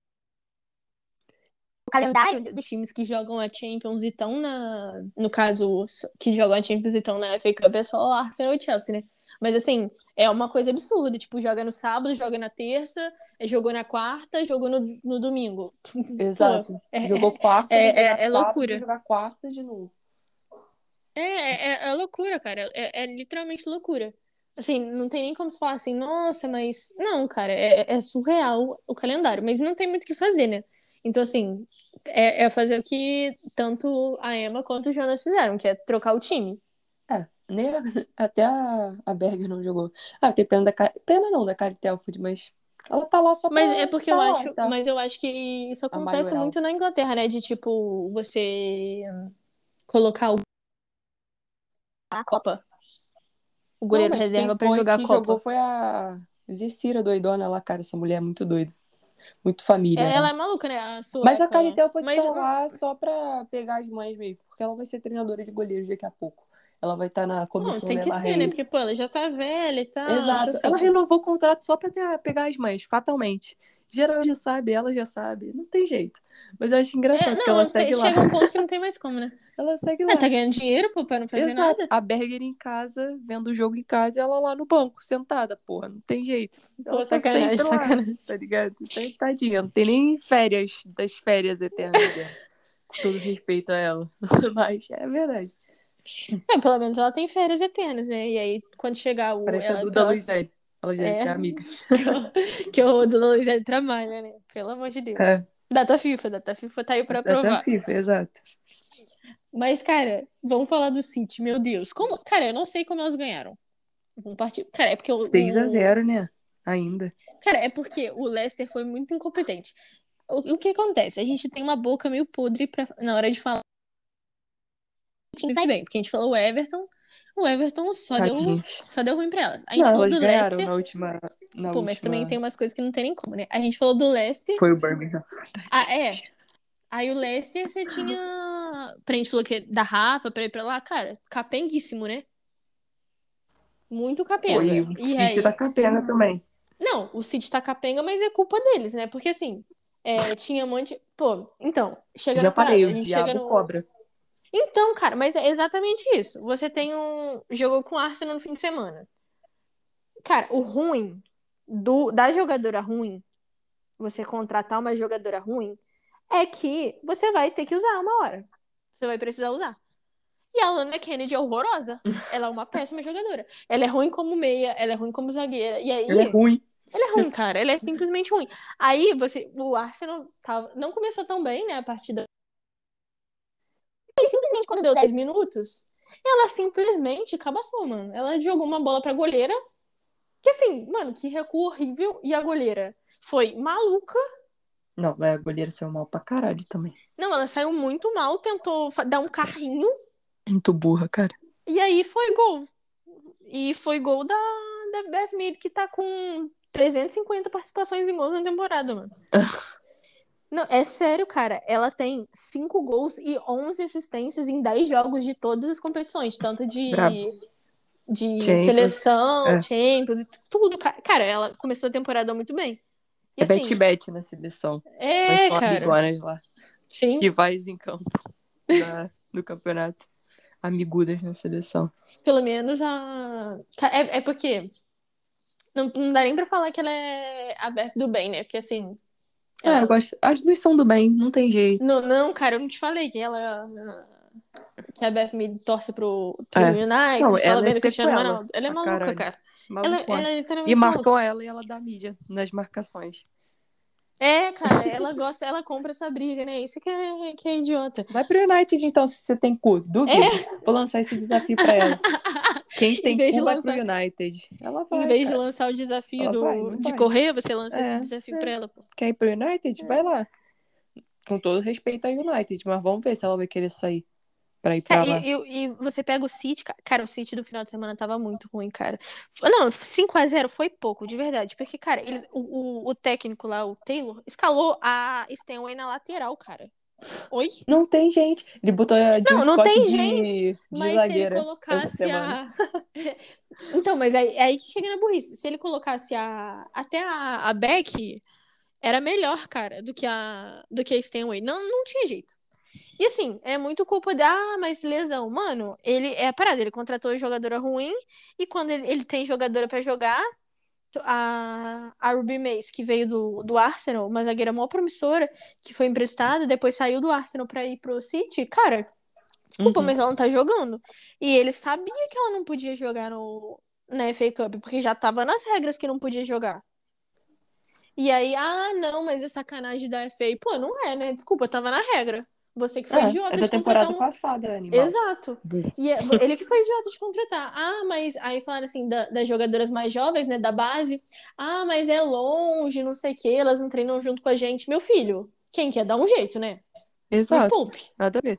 O calendário os times que jogam a Champions e estão na. No caso, os que jogam a Champions e estão na FA Cup é só o Arsenal e o Chelsea, né? Mas assim, é uma coisa absurda. Tipo, joga no sábado, joga na terça, jogou na quarta, jogou no, no domingo. Exato. é- Jogou quarta, é- é- é sábado, loucura. jogar quarta de novo. É, é, é- é loucura, cara. É, é literalmente loucura. Assim, não tem nem como se falar assim, nossa, mas. Não, cara, é, é surreal o calendário, mas não tem muito o que fazer, né? Então, assim, é, é fazer o que tanto a Emma quanto o Jonas fizeram, que é trocar o time. É, nem a- até a, a Berger não jogou. Ah, tem pena da pena não da Kari Telford, mas ela tá lá só pra Mas é porque eu lá, acho, tá? mas eu acho que isso acontece muito na Inglaterra, né? De tipo, você colocar o a Copa. O Não, goleiro mas reserva foi jogar a que Copa. jogou foi a Zecira doidona lá, cara. Essa mulher é muito doida. Muito família. É, ela. ela é maluca, né? A sueca, Mas a né? Kari Telford Mas- tá lá só pra pegar as mães mesmo, porque ela vai ser treinadora de goleiros daqui a pouco. Ela vai estar na Não, comissão tem que Lela ser, né? Reis. Porque, pô, ela já tá velha e tal. Exato. então, Ela assim, renovou o contrato só pra ter- pegar as mães, fatalmente. Geral já sabe, ela já sabe. Não tem jeito. Mas eu acho engraçado É, que não, ela tem- segue lá. chega um ponto que não tem mais como, né? Ela segue lá. É, tá ganhando dinheiro, pô, pra não fazer Exato. nada. A Berger em casa, vendo o jogo em casa, e ela lá no banco, sentada, porra. Não tem jeito. Ela Pô, tá sacanagem, lá, sacanagem. Tá ligado? Tadinha. Não tem nem férias das férias eternas dela. Com todo respeito a ela. Mas é verdade. É, pelo menos ela tem férias eternas, né? E aí, quando chegar o. Parece ela, a Duda ela- Luizelli. Ela já É. deve ser amiga. que o Luiz ele trabalha, né? Pelo amor de Deus. É. Data FIFA, data FIFA tá aí pra Até provar. FIFA, exato. Mas, cara, vamos falar do City, meu Deus. Como... Cara, eu não sei como elas ganharam. Um partido. Cara, é porque o. 6 a o- 0 né? Ainda. Cara, é porque o Leicester foi muito incompetente. O, o que acontece? A gente tem uma boca meio podre pra, na hora de falar. O time vai bem, porque a gente falou o Everton. O Everton só deu, só deu ruim pra ela. A gente Não, falou do Leicester. na última. Na Pô, mas última... também tem umas coisas que não tem nem como, né? A gente falou do Leicester. Foi o Birmingham. Ah, é. Aí o Leicester você tinha. Pra gente falou que é da Rafa, pra ir pra lá, cara, capenguíssimo, né? Muito capenga. Foi o E City aí... da Capena também. Não, o City tá capenga, mas é culpa deles, né? Porque assim, é, tinha um monte. Pô, então, chega Já na parada, falei, a o diabo no. cobra. Então, cara, mas é exatamente isso. Você tem um. Jogou com o Arsenal no fim de semana. Cara, o ruim do... da jogadora ruim, você contratar uma jogadora ruim, é que você vai ter que usar uma hora. Você vai precisar usar. E a Lana Kennedy é horrorosa. Ela é uma péssima jogadora. Ela é ruim como meia, ela é ruim como zagueira. E aí. Ele é ruim. Ele é ruim, cara. Ele é simplesmente ruim. Aí você. O Arsenal tava, não começou tão bem, né? A partida. E simplesmente quando deu 10 minutos, ela simplesmente cabaçou, mano. Ela jogou uma bola pra goleira. Que assim, mano, que recuo horrível. E a goleira foi maluca. Não, mas a goleira saiu mal pra caralho também. Não, ela saiu muito mal, tentou dar um carrinho. Muito burra, cara. E aí foi gol. E foi gol da, da Beth Mead, que tá com 350 participações em gols na temporada, mano. Não, é sério, cara. Ela tem 5 gols e 11 assistências em 10 jogos de todas as competições. Tanto de de Champions, seleção, é. Champions, tudo. ca- Cara, ela começou a temporada muito bem. E É assim, bet-bet na seleção. É, cara. amiguonas lá. Sim. Rivais em campo da- do campeonato. Amigudas na seleção. Pelo menos a. É, é porque. Não, não dá nem pra falar que ela é a Beth do bem, né? Porque assim. É, ela- eu gosto. As duas são do bem, não tem jeito. Não, não, cara, eu não te falei que ela. Que a Beth me torce pro, pro É. United, Não, fala ela bem é do Cristiano Ronaldo. Ela é pra maluca, caralho. cara. Ela, Malucona. ela é E maluca. marcam ela e ela dá mídia nas marcações. É, cara, ela gosta, ela compra essa briga, né? Isso que é, que é idiota. Vai pro United então, se você tem cu. Duvido. Vou lançar esse desafio pra ela. Quem tem É. De cu vai lançar- pro United. Ela vai. em vez de cara. lançar o desafio Ela do, vai, não de vai. correr, você lança É, esse desafio é. pra ela, pô. Quer ir pro United? Vai lá. Com todo respeito ao United, mas vamos ver se ela vai querer sair pra ir pra É, lá. e, e- e você pega o City, ca- cara, o City do final de semana tava muito ruim, cara. Não, 5x0 foi pouco, de verdade. Porque, cara, eles, o, o, o técnico lá, o Taylor, escalou a Stanway na lateral, cara. Oi? Não tem gente. Ele botou a Jill Não, não Scott tem de, gente, de Mas se ele colocasse a. então, mas aí, aí que chega na burrice. Se ele colocasse a. Até a, a Beck, era melhor, cara, do que a, do que a Stanway. Não, não tinha jeito. E assim, é muito culpa da. Ah, mas lesão. Mano, ele é a parada. Ele contratou jogadora ruim e quando ele, ele tem jogadora pra jogar. A, a Ruby Mace, que veio do, do Arsenal, uma zagueira mó promissora, que foi emprestada, depois saiu do Arsenal pra ir pro City. Cara, desculpa, Uhum. mas ela não tá jogando. E ele sabia que ela não podia jogar no, na FA Cup, porque já tava nas regras que não podia jogar. E aí, ah, não, mas é sacanagem da FA. Pô, não é, né? Desculpa, tava na regra. Você que foi É, idiota é da de temporada um... passada, animal. Exato. E é- ele que foi idiota de contratar. Ah, mas aí falaram assim, da- das jogadoras mais jovens, né, da base. Ah, mas é longe, não sei o quê, elas não treinam junto com a gente. Meu filho, quem quer dar um jeito, né? Exato. Nada a ver.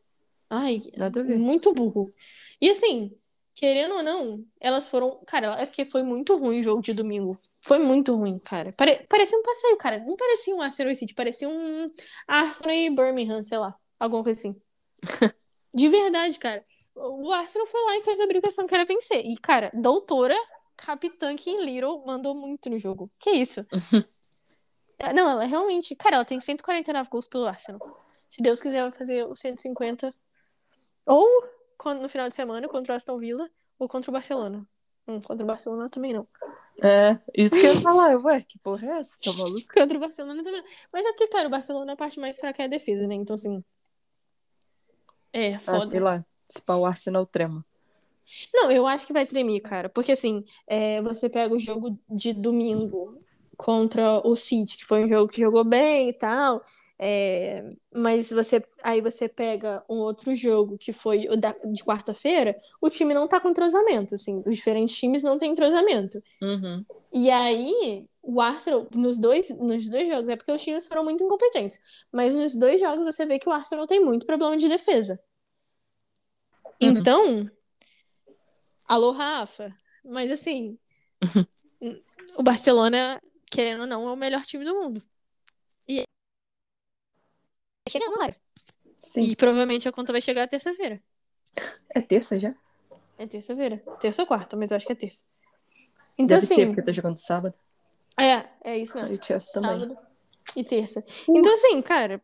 Ai, Nada a ver. muito burro. E assim, querendo ou não, elas foram. Cara, é porque foi muito ruim o jogo de domingo. Foi muito ruim, cara. Pare... Parecia um passeio, cara. Não parecia um Arsenal City, parecia um Arsenal e Birmingham, sei lá. Alguma coisa assim. De verdade, cara. O Arsenal foi lá e fez a obrigação que era vencer. E, cara, doutora, capitã Kim Little mandou muito no jogo. Que isso? É, Não, ela realmente. Cara, ela tem 149 gols pelo Arsenal. Se Deus quiser, vai fazer os 150. Ou quando, no final de semana contra o Aston Villa ou contra o Barcelona. Hum, contra o Barcelona também não. É, isso que eu ia falar. Eu, Ué, que porra é essa? Tá maluco? Contra o Barcelona também não. Mas é porque, cara, o Barcelona a parte mais fraca é a defesa, né? Então, assim. É, Ah, foda. sei lá. Se pá, o Arsenal trema. Não, eu acho que vai tremer, cara. Porque assim, é, você pega o jogo de domingo contra o City, que foi um jogo que jogou bem e tal. é, mas você aí você pega um outro jogo que foi o da- de quarta-feira, o time não tá com entrosamento, assim, os diferentes times não têm entrosamento. Uhum. E aí, o Arsenal, nos dois, nos dois jogos, é porque os times foram muito incompetentes, mas nos dois jogos você vê que o Arsenal tem muito problema de defesa. Uhum. Então, alô, Rafa, mas assim, o Barcelona, querendo ou não, é o melhor time do mundo. Chegamos, cara. Sim. E provavelmente a conta vai chegar terça-feira. É terça já? É terça-feira. Terça ou quarta, mas eu acho que é terça. Então, Deve ser, assim, porque tá jogando sábado. É, é isso mesmo. E o Chelsea também. Sábado e terça. Então, assim, cara,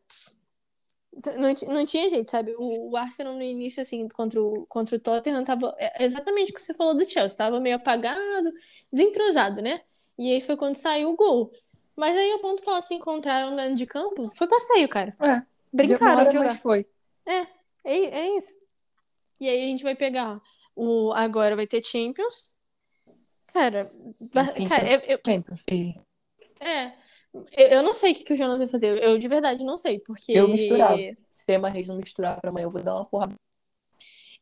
não, não tinha jeito, sabe? O, o Arsenal no início, assim, contra o, contra o Tottenham, tava é exatamente o que você falou do Chelsea. Tava meio apagado, desentrosado, né? E aí foi quando saiu o gol. Mas aí, ao ponto que elas se encontraram dentro de campo, foi passeio, cara. É. Brincaram de jogar. mas foi. É, é isso. E aí a gente vai pegar o. Agora vai ter Champions. Cara, Enfim, cara, eu, eu-. E é. Eu, eu não sei o que, que o Jonas vai fazer. Eu, de verdade não sei, porque. Eu misturava. se a Marreis não misturar pra amanhã, eu vou dar uma porrada.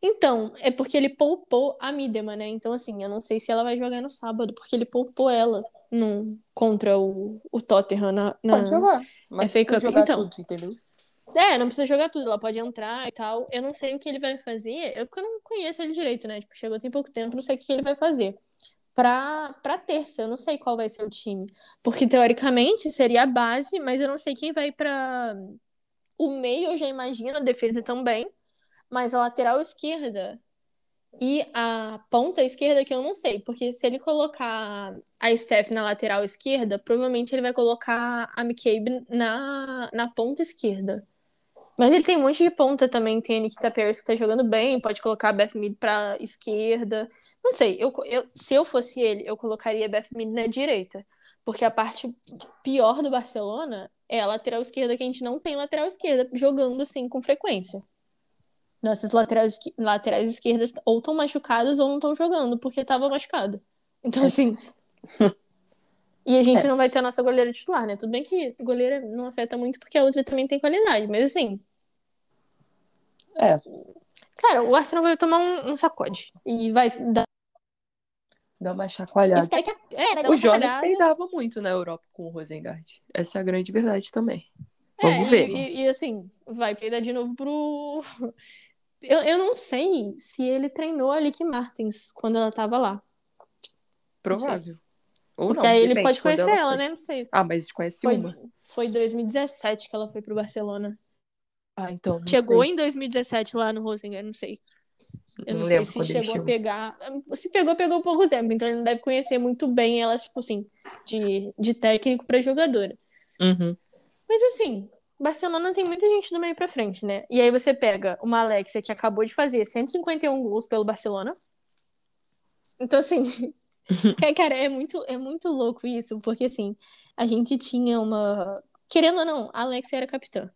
Então, é porque ele poupou a Midema, né? Então, assim, eu não sei se ela vai jogar no sábado, porque ele poupou ela no, contra o, o Tottenham na, na- Pode jogar. Mas FA Cup, jogar então. tudo, entendeu? É, não precisa jogar tudo, ela pode entrar e tal. Eu não sei o que ele vai fazer, eu porque eu não conheço ele direito, né? Tipo, chegou tem pouco tempo, não sei o que ele vai fazer. Pra, pra terça, eu não sei qual vai ser o time. Porque teoricamente seria a base, mas eu não sei quem vai pra. O meio eu já imagino, a defesa também. Mas a lateral esquerda, E a ponta esquerda que eu não sei, porque se ele colocar a Steph na lateral esquerda, provavelmente ele vai colocar a McCabe na, na ponta esquerda. Mas ele tem um monte de ponta também, tem a Nikita Paris que tá jogando bem, pode colocar a Beth Mead pra esquerda. Não sei, eu, eu, se eu fosse ele, eu colocaria a Beth Mead na direita. Porque a parte pior do Barcelona é a lateral esquerda, que a gente não tem lateral esquerda jogando assim com frequência. Nossas laterais, laterais esquerdas ou estão machucadas ou não estão jogando, porque tava machucada. Então, assim. e a gente É. não vai ter a nossa goleira titular, né? Tudo bem que goleira não afeta muito, porque a outra também tem qualidade, mas assim. É, Cara, o Arsenal vai tomar um, um sacode. E vai dar. dá uma chacoalhada. Que. É, O Jonas peidava muito na Europa com o Rosengard. Essa é a grande verdade também. É, Vamos e- ver. E, e, assim, vai peidar de novo pro. Eu, eu não sei se ele treinou a Lick Martins quando ela tava lá. Provável. Ou Porque não, aí ele depende pode conhecer ela, foi. né? Não sei. Ah, mas conhece Foi, uma. foi 2017 que ela foi pro Barcelona. Ah, então. Não chegou sei. em 2017 lá no Rosengard, não sei. Eu não, Não sei lembro se chegou a pegar. Se pegou, pegou pouco tempo. Então ele não deve conhecer muito bem ela, tipo assim, de, de técnico pra jogadora. Uhum. Mas assim, Barcelona tem muita gente do meio pra frente, né? E aí você pega uma Alexia que acabou de fazer 151 gols pelo Barcelona. Então, assim, cara, é muito, é muito louco isso, porque assim, a gente tinha uma. Querendo ou não, a Alexia era capitã.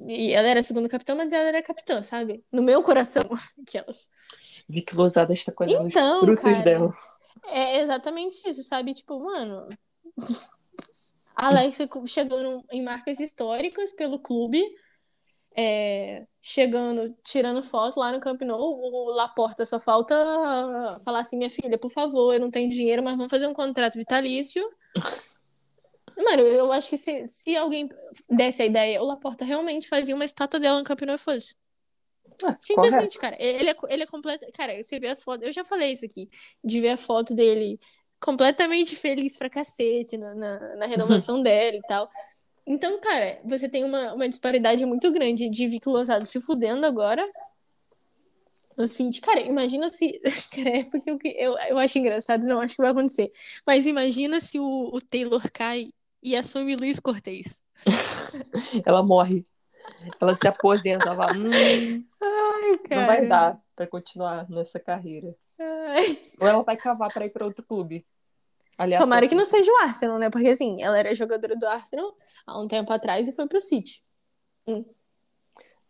E ela era a segunda capitã, mas ela era capitã, sabe? No meu coração, aquelas. Vi que Lousada está colhendo Então, os frutos cara, dela. É exatamente isso, sabe? Tipo, mano. A Alexia chegou em marcas históricas pelo clube, é, chegando, tirando foto lá no Camp Nou. O Laporta só falta falar assim: minha filha, por favor, eu não tenho dinheiro, mas vamos fazer um contrato vitalício. Mano, eu acho que se, se alguém desse a ideia, o Laporta realmente fazia uma estátua dela no Camp Nou e fosse. Ah, Simplesmente, correto. cara. Ele é, ele é completo. Cara, você vê as fotos. Eu já falei isso aqui. De ver a foto dele completamente feliz pra cacete na, na, na renovação dela e tal. Então, cara, você tem uma, uma disparidade muito grande de Vic Lozado se fudendo agora. No City. Cara, imagina se. Cara, é porque eu, eu, eu acho engraçado, não acho que vai acontecer. Mas imagina se o, o Taylor cai e assume Luiz Cortez. Ela morre. Ela se aposenta. Ela fala, hum, não vai Cara. dar pra continuar nessa carreira. Ai. Ou ela vai cavar pra ir pra outro clube. Aleatório. Tomara que não seja o Arsenal, né? Porque assim, ela era jogadora do Arsenal há um tempo atrás e foi pro City.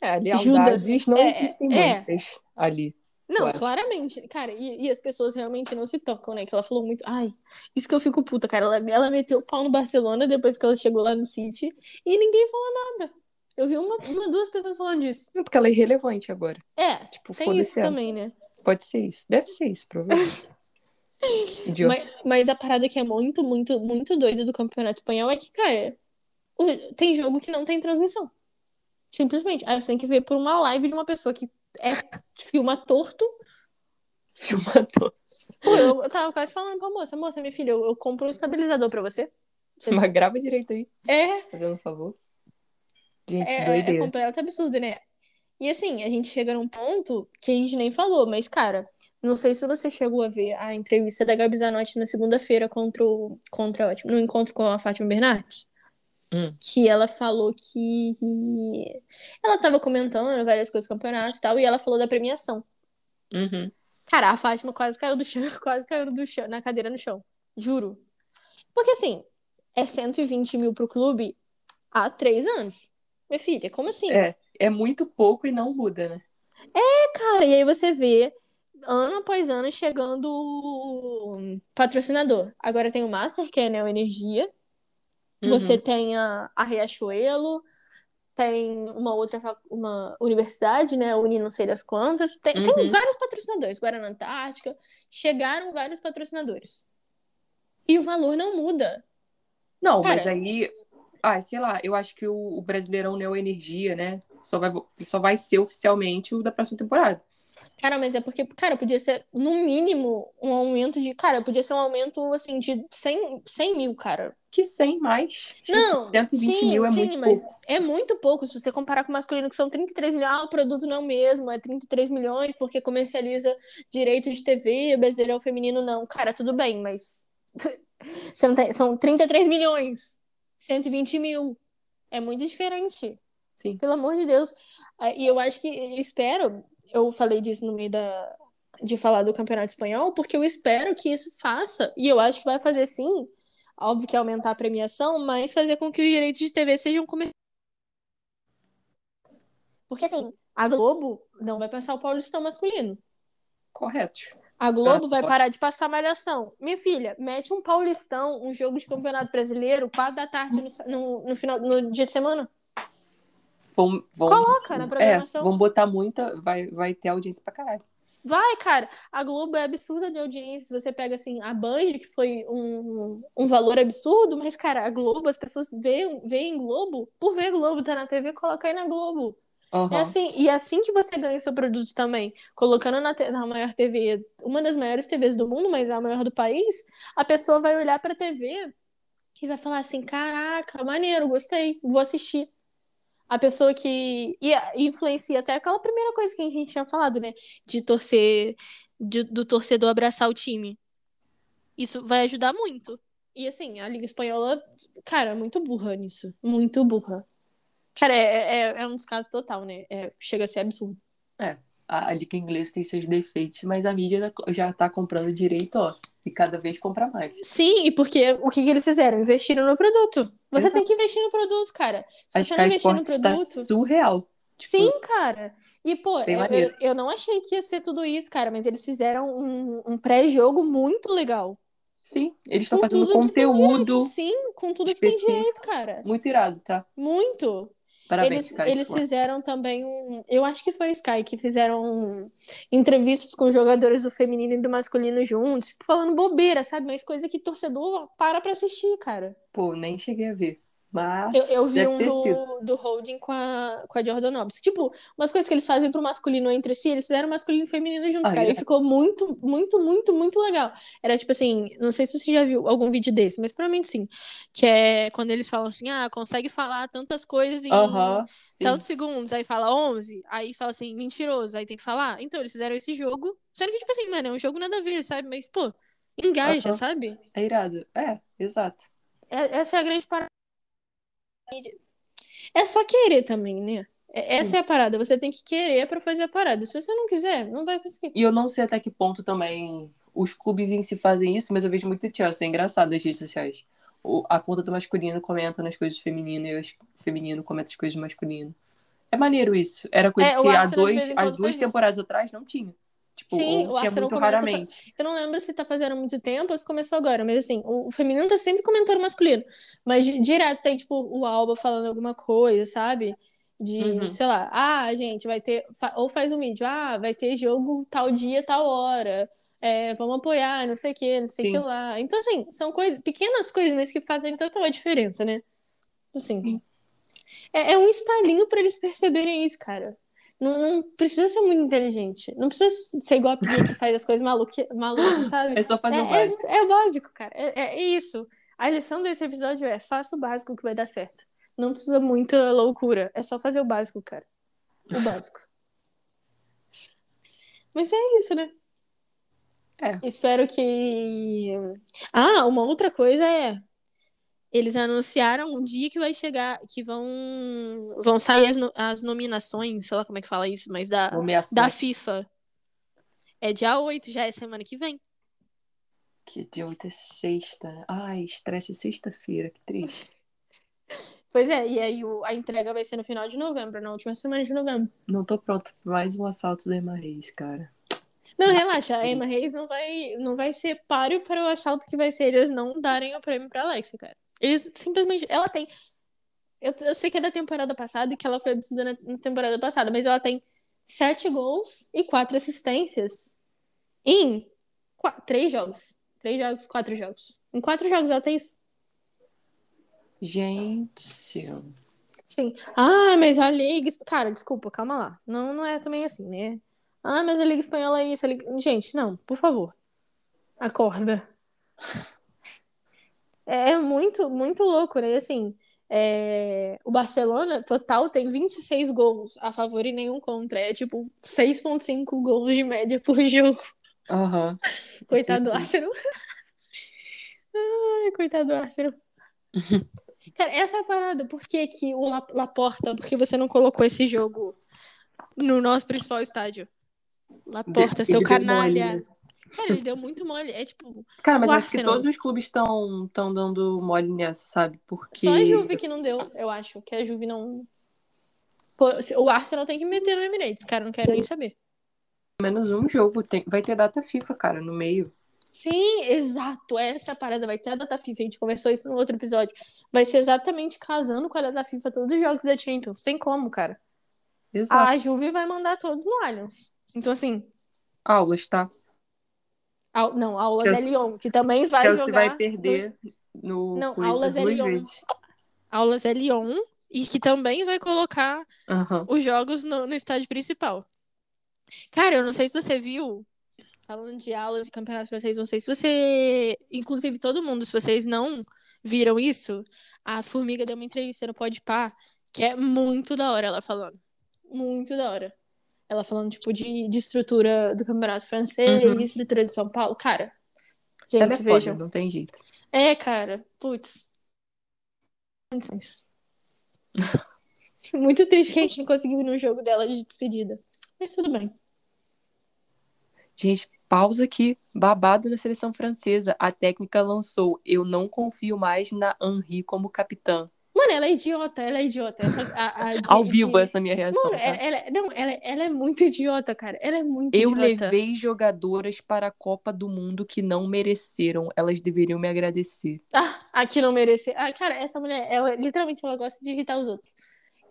É, lealdades não É, existem é. muitas ali. Não, Claro. claramente. Cara, e, e as pessoas realmente não se tocam, né? Que ela falou muito. Ai, isso que eu fico puta, cara. Ela, ela meteu o pau no Barcelona depois que ela chegou lá no City e ninguém falou nada. Eu vi uma, uma duas pessoas falando disso. É Porque ela é irrelevante agora. É, Tipo, tem isso ela. também, né? Pode ser isso. Deve ser isso, provavelmente. Mas, mas a parada que é muito, muito, muito doida do Campeonato Espanhol é que, cara, tem jogo que não tem transmissão. Simplesmente. Aí você tem que ver por uma live de uma pessoa que é, filma torto. Filmador. Pô, eu, tava quase falando pra moça, moça, minha filha, eu, eu compro um estabilizador pra você. Você- Mas grava direito aí, É, fazendo um favor. Gente, é, é doideira. completo absurdo, né? E assim, a gente chega num ponto que a gente nem falou, mas, cara, não sei se você chegou a ver a entrevista da Gabi Zanotti na segunda-feira contra, o, contra, ótimo, no encontro com a Fátima Bernardes. Hum. Que ela falou que ela tava comentando várias coisas do campeonato e tal, e ela falou da premiação. Uhum. Cara, a Fátima quase caiu do chão, quase caiu do chão, na cadeira no chão. Juro. Porque assim, é 120 mil pro clube há três anos. Minha filha, como assim? É, é muito pouco e não muda, né? Cara, e aí você vê ano após ano chegando um patrocinador. Agora tem o Master, que é a Neo Energia. Uhum. Você tem a, a Riachuelo, tem uma outra uma universidade, né? Uni não sei das quantas. Tem, tem Uhum. vários patrocinadores. Guarana Antártica. Chegaram vários patrocinadores. E o valor não muda. Não, Cara- mas aí, ah, sei lá, eu acho que o, o Brasileirão Neo Energia, né? Só vai, só vai ser oficialmente o da próxima temporada. Cara, mas é porque, cara, podia ser, no mínimo, um aumento de. Cara, podia ser um aumento, assim, de 100, 100 mil, cara. Que 100 mais. Gente, Não, 120 sim, mil é sim, muito mas pouco. é muito pouco. Se você comparar com o masculino, que são 33 milhões, ah, o produto não é o mesmo, é 33 milhões porque comercializa direito de TV, o brasileiro é o feminino, não. Cara, tudo bem, mas. Você não tem... São 33 milhões, 120 mil. É muito diferente. Sim. Pelo amor de Deus. Ah, E eu acho que, eu espero, eu falei disso no meio da, de falar do Campeonato Espanhol, porque eu espero que isso faça, e eu acho que vai fazer sim, óbvio que aumentar a premiação, mas fazer com que os direitos de TV sejam comercializados. Porque assim, a Globo não vai passar o Paulistão masculino. Correto. A Globo Ah, vai ótimo. parar de passar malhação. Minha filha, mete um Paulistão, um jogo de campeonato brasileiro, quatro da tarde no, no, no final, no dia de semana. Vão, vão, Coloca na é, programação. vão botar muita. Vai, vai ter audiência pra caralho. Vai, cara. A Globo é absurda de audiência. Você pega, assim, a Band, que foi um, um valor absurdo, mas, cara, a Globo, as pessoas veem, veem Globo, por ver Globo, tá na TV, coloca aí na Globo. Aham. É assim, e é assim que você ganha seu produto também. Colocando na, na maior TV, uma das maiores TVs do mundo, mas a maior do país, a pessoa vai olhar pra TV e vai falar assim: caraca, maneiro, gostei, vou assistir. A pessoa que e influencia até aquela primeira coisa que a gente tinha falado, né? De torcer, de- do torcedor abraçar o time. Isso vai ajudar muito. E assim, a Liga Espanhola, cara, é muito burra nisso. Muito burra. Cara, é, é, é um descaso total, né? É, chega a ser absurdo. A, a Liga Inglesa tem seus defeitos, mas a mídia já tá comprando direito, ó. E cada vez compra mais. Sim, e porque o que, que eles fizeram? Investiram no produto. Você Exato. tem que investir no produto, cara. Se você não investir no tá produto. surreal. Sim, cara. E, pô, eu, eu, eu não achei que ia ser tudo isso, cara, mas eles fizeram um, um pré-jogo muito legal. Sim, eles estão fazendo conteúdo Sim, com tudo que tem direito, cara. muito irado, tá? Muito. Parabéns, Eles, Sky eles fizeram também um. Eu acho que foi Sky que fizeram entrevistas com jogadores do feminino e do masculino juntos, tipo, falando bobeira, sabe? Mas coisa que torcedor para pra assistir, cara. Pô, nem cheguei a ver. Mas Eu, eu vi um do, do Holding com a, com a Jordanovski. Tipo, umas coisas que eles fazem pro masculino entre si, eles fizeram masculino e feminino juntos, Ah, cara. é? E ficou muito, muito, muito, muito legal. Era tipo assim, não sei se você já viu algum vídeo desse, mas provavelmente sim. Que é quando eles falam assim, ah, consegue falar tantas coisas em Aham, sim. tantos segundos, aí fala 11, aí fala assim, mentiroso, aí tem que falar. Então, eles fizeram esse jogo, sendo que, tipo assim, mano, é um jogo nada a ver, sabe? Mas, pô, engaja, Aham. sabe? É irado. É, exato. É- essa é a grande parada. É só querer também, né? É- Essa é a parada. Você tem que querer pra fazer a parada. Se você não quiser, não vai conseguir. E eu não sei até que ponto também os clubes em si fazem isso, mas eu vejo muito Chelsea. É engraçado nas redes sociais. O- a conta do masculino comenta nas coisas do feminino e o feminino comenta as coisas do masculino. É maneiro isso. Era coisa É, que há dois, há duas faz isso. temporadas atrás não tinha. Tipo, Sim, o Arsenal muito a raramente. Eu não lembro se tá fazendo há muito tempo ou se começou agora, mas assim, o feminino tá sempre comentando o masculino. Mas di- direto tem, tipo, o Alba falando alguma coisa, sabe? De, Uhum. sei lá, ah, gente, vai ter. Ou faz um vídeo, ah, vai ter jogo tal dia, tal hora. É, vamos apoiar, não sei o que, não sei o que lá. Então, assim, são coisas, pequenas coisas, mas que fazem total diferença, né? Assim. Sim. É, é um estalinho pra eles perceberem isso, cara. Não, não precisa ser muito inteligente. Não precisa ser igual a Pia que faz as coisas maluque- malucas, sabe? É só fazer é, o básico. É, é o básico, cara. É, é isso. A lição desse episódio é faça o básico que vai dar certo. Não precisa muita loucura. É só fazer o básico, cara. O básico. Mas é isso, né? É. Espero que. Ah, uma outra coisa é. Eles anunciaram um dia que vai chegar, que vão vão sair as, no- as nominações, sei lá como é que fala isso, mas da, Nomeações. da FIFA. É dia 8, já é semana que vem. Que dia 8 é sexta. né? Ai, estresse sexta-feira, que triste. Pois é, e aí a entrega vai ser no final de novembro, na última semana de novembro. Não tô pronto pra mais um assalto da Emma Reis, cara. Não, relaxa, a Emma Reis não vai, não vai ser páreo para o assalto que vai ser eles não darem o prêmio pra Alexia, cara. Eles simplesmente. Ela tem. Eu, eu sei que é da temporada passada e que ela foi absurda na, na temporada passada, mas ela tem sete gols e quatro assistências em três jogos. Três jogos, quatro jogos. Em quatro jogos ela tem isso. Gente. Sim. Ah, mas a Liga. Cara, desculpa, calma lá. Não, não é também assim, né? Ah, mas a Liga Espanhola é isso. Liga- Gente, não, por favor. Acorda. É é muito, muito louco, né? E, Assim, é, o Barcelona, total, tem 26 gols a favor e nenhum contra. É tipo 6,5 gols de média por jogo. Aham. Coitado do. Arsenal. Ai, coitado do Arsenal. Cara, essa é a parada. Por que, que o La- Laporta, por que você não colocou esse jogo no nosso principal estádio? Laporta, seu canalha. Cara, ele deu muito mole. É tipo, Cara, mas acho que todos os clubes estão tão dando mole nessa, sabe? Porque. só a Juve que não deu, eu acho. Que a Juve não. Pô, o Arsenal tem que meter no Emirates, cara. Não quero nem saber. menos um jogo. Tem... Vai ter data FIFA, cara, no meio. Sim, exato. Essa parada. Vai ter a data FIFA. A gente conversou isso no outro episódio. Vai ser exatamente casando com a data FIFA todos os jogos da Champions. Tem como, cara. Exato. A Juve vai mandar todos no Allianz. Então, assim, Aulas, tá? Au- não, Aulas é Chelsea- Lyon, que também vai Chelsea jogar. vai perder no Não, coisa aulas é Lyon. vezes. Aulas é Lyon e que também vai colocar os jogos no, no estádio principal. Cara, eu não sei se você viu, falando de aulas e campeonato francês, não sei se você, inclusive todo mundo, se vocês não viram isso, a Formiga deu uma entrevista no Podpah, que é muito da hora ela falando. Muito da hora. Ela falando, tipo, de, de estrutura do campeonato francês, Uhum. estrutura de São Paulo. Cara, gente, Ela é foda, vejam. não tem jeito. É, cara, putz. Muito triste que a gente não conseguiu ir no jogo dela de despedida. Mas tudo bem. Gente, pausa aqui. Babado na seleção francesa. A técnica lançou. Eu não confio mais na Henri como capitã. Mano, ela é idiota, ela é idiota. Essa, a, a de- Ao vivo, de- essa minha reação. Mano, tá? ela, ela- não, ela, ela é muito idiota, cara. Ela é muito Eu idiota. levei jogadoras para a Copa do Mundo que não mereceram. Elas deveriam me agradecer. Ah, aqui não merecer. Ah, cara, essa mulher, ela literalmente ela gosta de irritar os outros.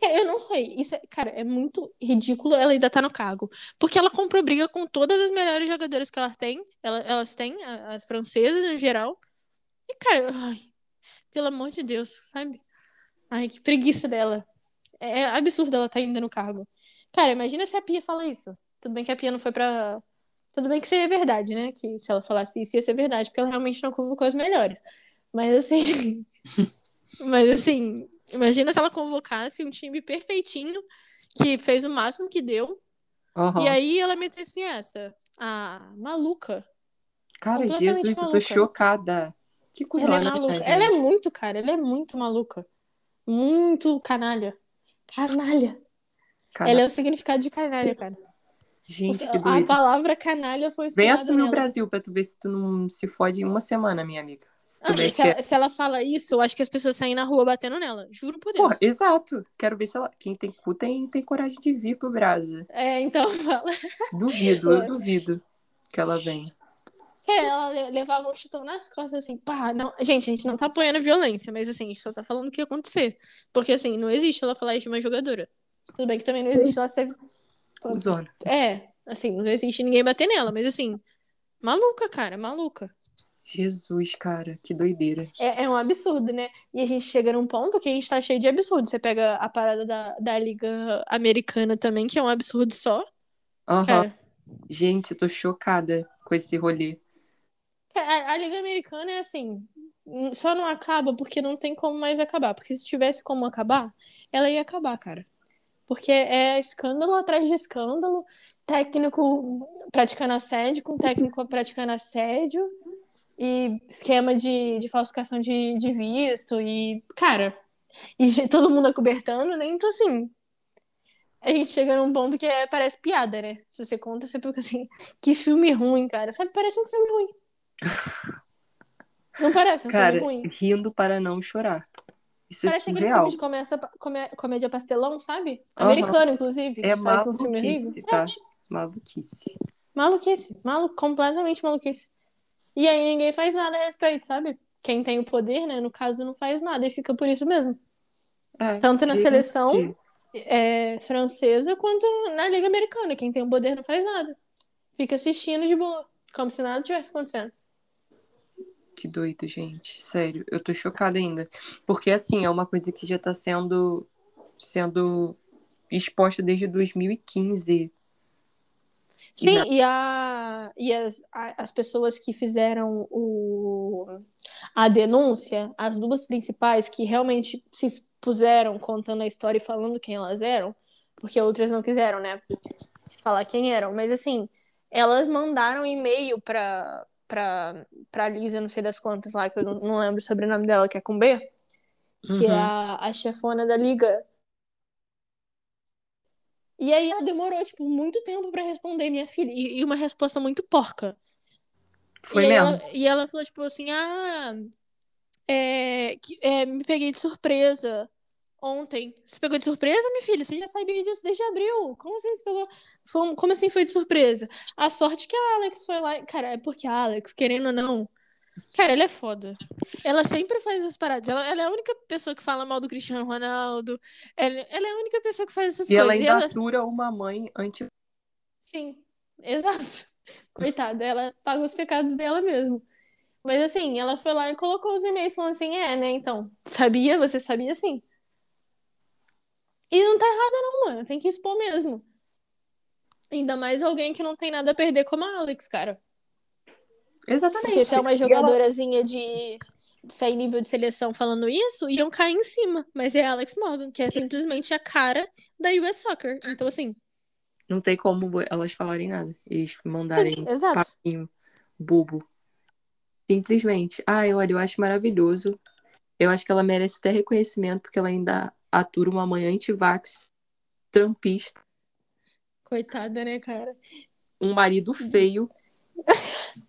Eu não sei. Isso, é- cara, é muito ridículo ela ainda tá no cargo. Porque ela comprou briga com todas as melhores jogadoras que ela tem. Ela- elas têm, a- as francesas no geral. E, cara, ai, pelo amor de Deus, sabe? Ai, que preguiça dela. É é absurdo ela tá ainda no cargo. Cara, imagina se a Pia fala isso. Tudo bem que a Pia não foi pra. Tudo bem que seria verdade, né? Que se ela falasse isso ia ser verdade, porque ela realmente não convocou as melhores. Mas assim. Mas assim, imagina se ela convocasse um time perfeitinho, que fez o máximo que deu, Aham. e aí ela metesse essa. Ah, maluca. Cara, Jesus, eu tô maluca. chocada. Que coisa Ela é maluca. Ela é muito, cara, ela é muito maluca. Muito canalha. Canalha. Cara, Ela é o significado de canalha, cara. Gente, que a palavra canalha foi Vem assumir o nela. Brasil pra tu ver se tu não se fode em uma semana, minha amiga. Se Ah, se, ela, se ela fala isso, eu acho que as pessoas saem na rua batendo nela. Juro por Deus. Porra, exato. Quero ver se ela. Quem tem cu tem, tem coragem de vir pro Brasa. É, então fala. Duvido, eu duvido que ela venha. É, ela le- levava um chutão nas costas, assim, pá, não. Gente, a gente não tá apoiando a violência, mas assim, a gente só tá falando o que ia acontecer. Porque, assim, não existe ela falar isso de uma jogadora. Tudo bem que também não existe ela ser. Cuzona. É, assim, não existe ninguém bater nela, mas assim, maluca, cara, maluca. Jesus, cara, que doideira. É, é um absurdo, né? E a gente chega num ponto que a gente tá cheio de absurdo. Você pega a parada da, da Liga Americana também, que é um absurdo só. Aham. Cara, Gente, eu tô chocada com esse rolê. A, a Liga Americana é assim. Só não acaba porque não tem como mais acabar. Porque se tivesse como acabar, ela ia acabar, cara. Porque é escândalo atrás de escândalo, técnico praticando assédio com técnico praticando assédio, e esquema de, de falsificação de, de visto, e, cara, e todo mundo acobertando, né? Então, assim, a gente chega num ponto que é- parece piada, né? Se você conta, você fica assim, que filme ruim, cara. Sabe, parece um filme ruim. Não parece um Cara, filme ruim. rindo para não chorar. Isso Parece é aquele filme de começa, comé- comédia pastelão, sabe? Americano, inclusive, que É um maluquice, horrível. tá? Maluquice. Maluquice, malu completamente maluquice. E aí ninguém faz nada a respeito, sabe? Quem tem o poder, né, no caso, não faz nada e fica por isso mesmo. É, Tanto na seleção é, francesa quanto na Liga Americana. Quem tem o poder não faz nada. Fica assistindo de boa, como se nada tivesse acontecendo. Que doido, gente. Sério, eu tô chocada ainda. Porque, assim, é uma coisa que já tá sendo, sendo exposta desde 2015. E Sim, na- e, a, e as, a- as pessoas que fizeram o, a denúncia, as duas principais que realmente se expuseram contando a história e falando quem elas eram, porque outras não quiseram, né? Falar quem eram. Mas assim, elas mandaram e-mail pra, pra, pra Lisa, não sei das quantas lá, que eu não, não lembro o sobrenome dela, que é com B, que é Uhum. a, a chefona da liga. E aí ela demorou, tipo, muito tempo pra responder, minha filha. E, e uma resposta muito porca. Foi e mesmo. Ela, e ela falou, tipo assim, ah, é, que- é, me peguei de surpresa ontem. Você pegou de surpresa, minha filha? Você já sabia disso desde abril. Como assim você pegou? Foi- como assim foi de surpresa? A sorte que a Alex foi lá. Cara, é porque a Alex, querendo ou não. Cara, ela é foda. Ela sempre faz as paradas. Ela, ela é a única pessoa que fala mal do Cristiano Ronaldo. Ela, ela é a única pessoa que faz essas E ela coisas. E ainda ela- atura uma mãe anti. Sim, exato. Coitada, ela paga os pecados dela mesmo. Mas assim, ela foi lá e colocou os e-mails falando assim, é, né, então, sabia? Você sabia sim. E não tá errada não, mano, tem que expor mesmo. Ainda mais alguém que não tem nada a perder como a Alex, cara. Exatamente. Porque se é uma E ela- jogadorazinha de sair nível de seleção falando isso, iam cair em cima. Mas é a Alex Morgan, que é simplesmente a cara da US Soccer. Então, assim, Não tem como elas falarem nada. Eles mandarem sim, papinho bobo. Simplesmente. Ai, olha, eu acho maravilhoso. Eu acho que ela merece até reconhecimento, porque ela ainda atura uma mãe anti-vax, trampista, Coitada, né, cara? um marido feio.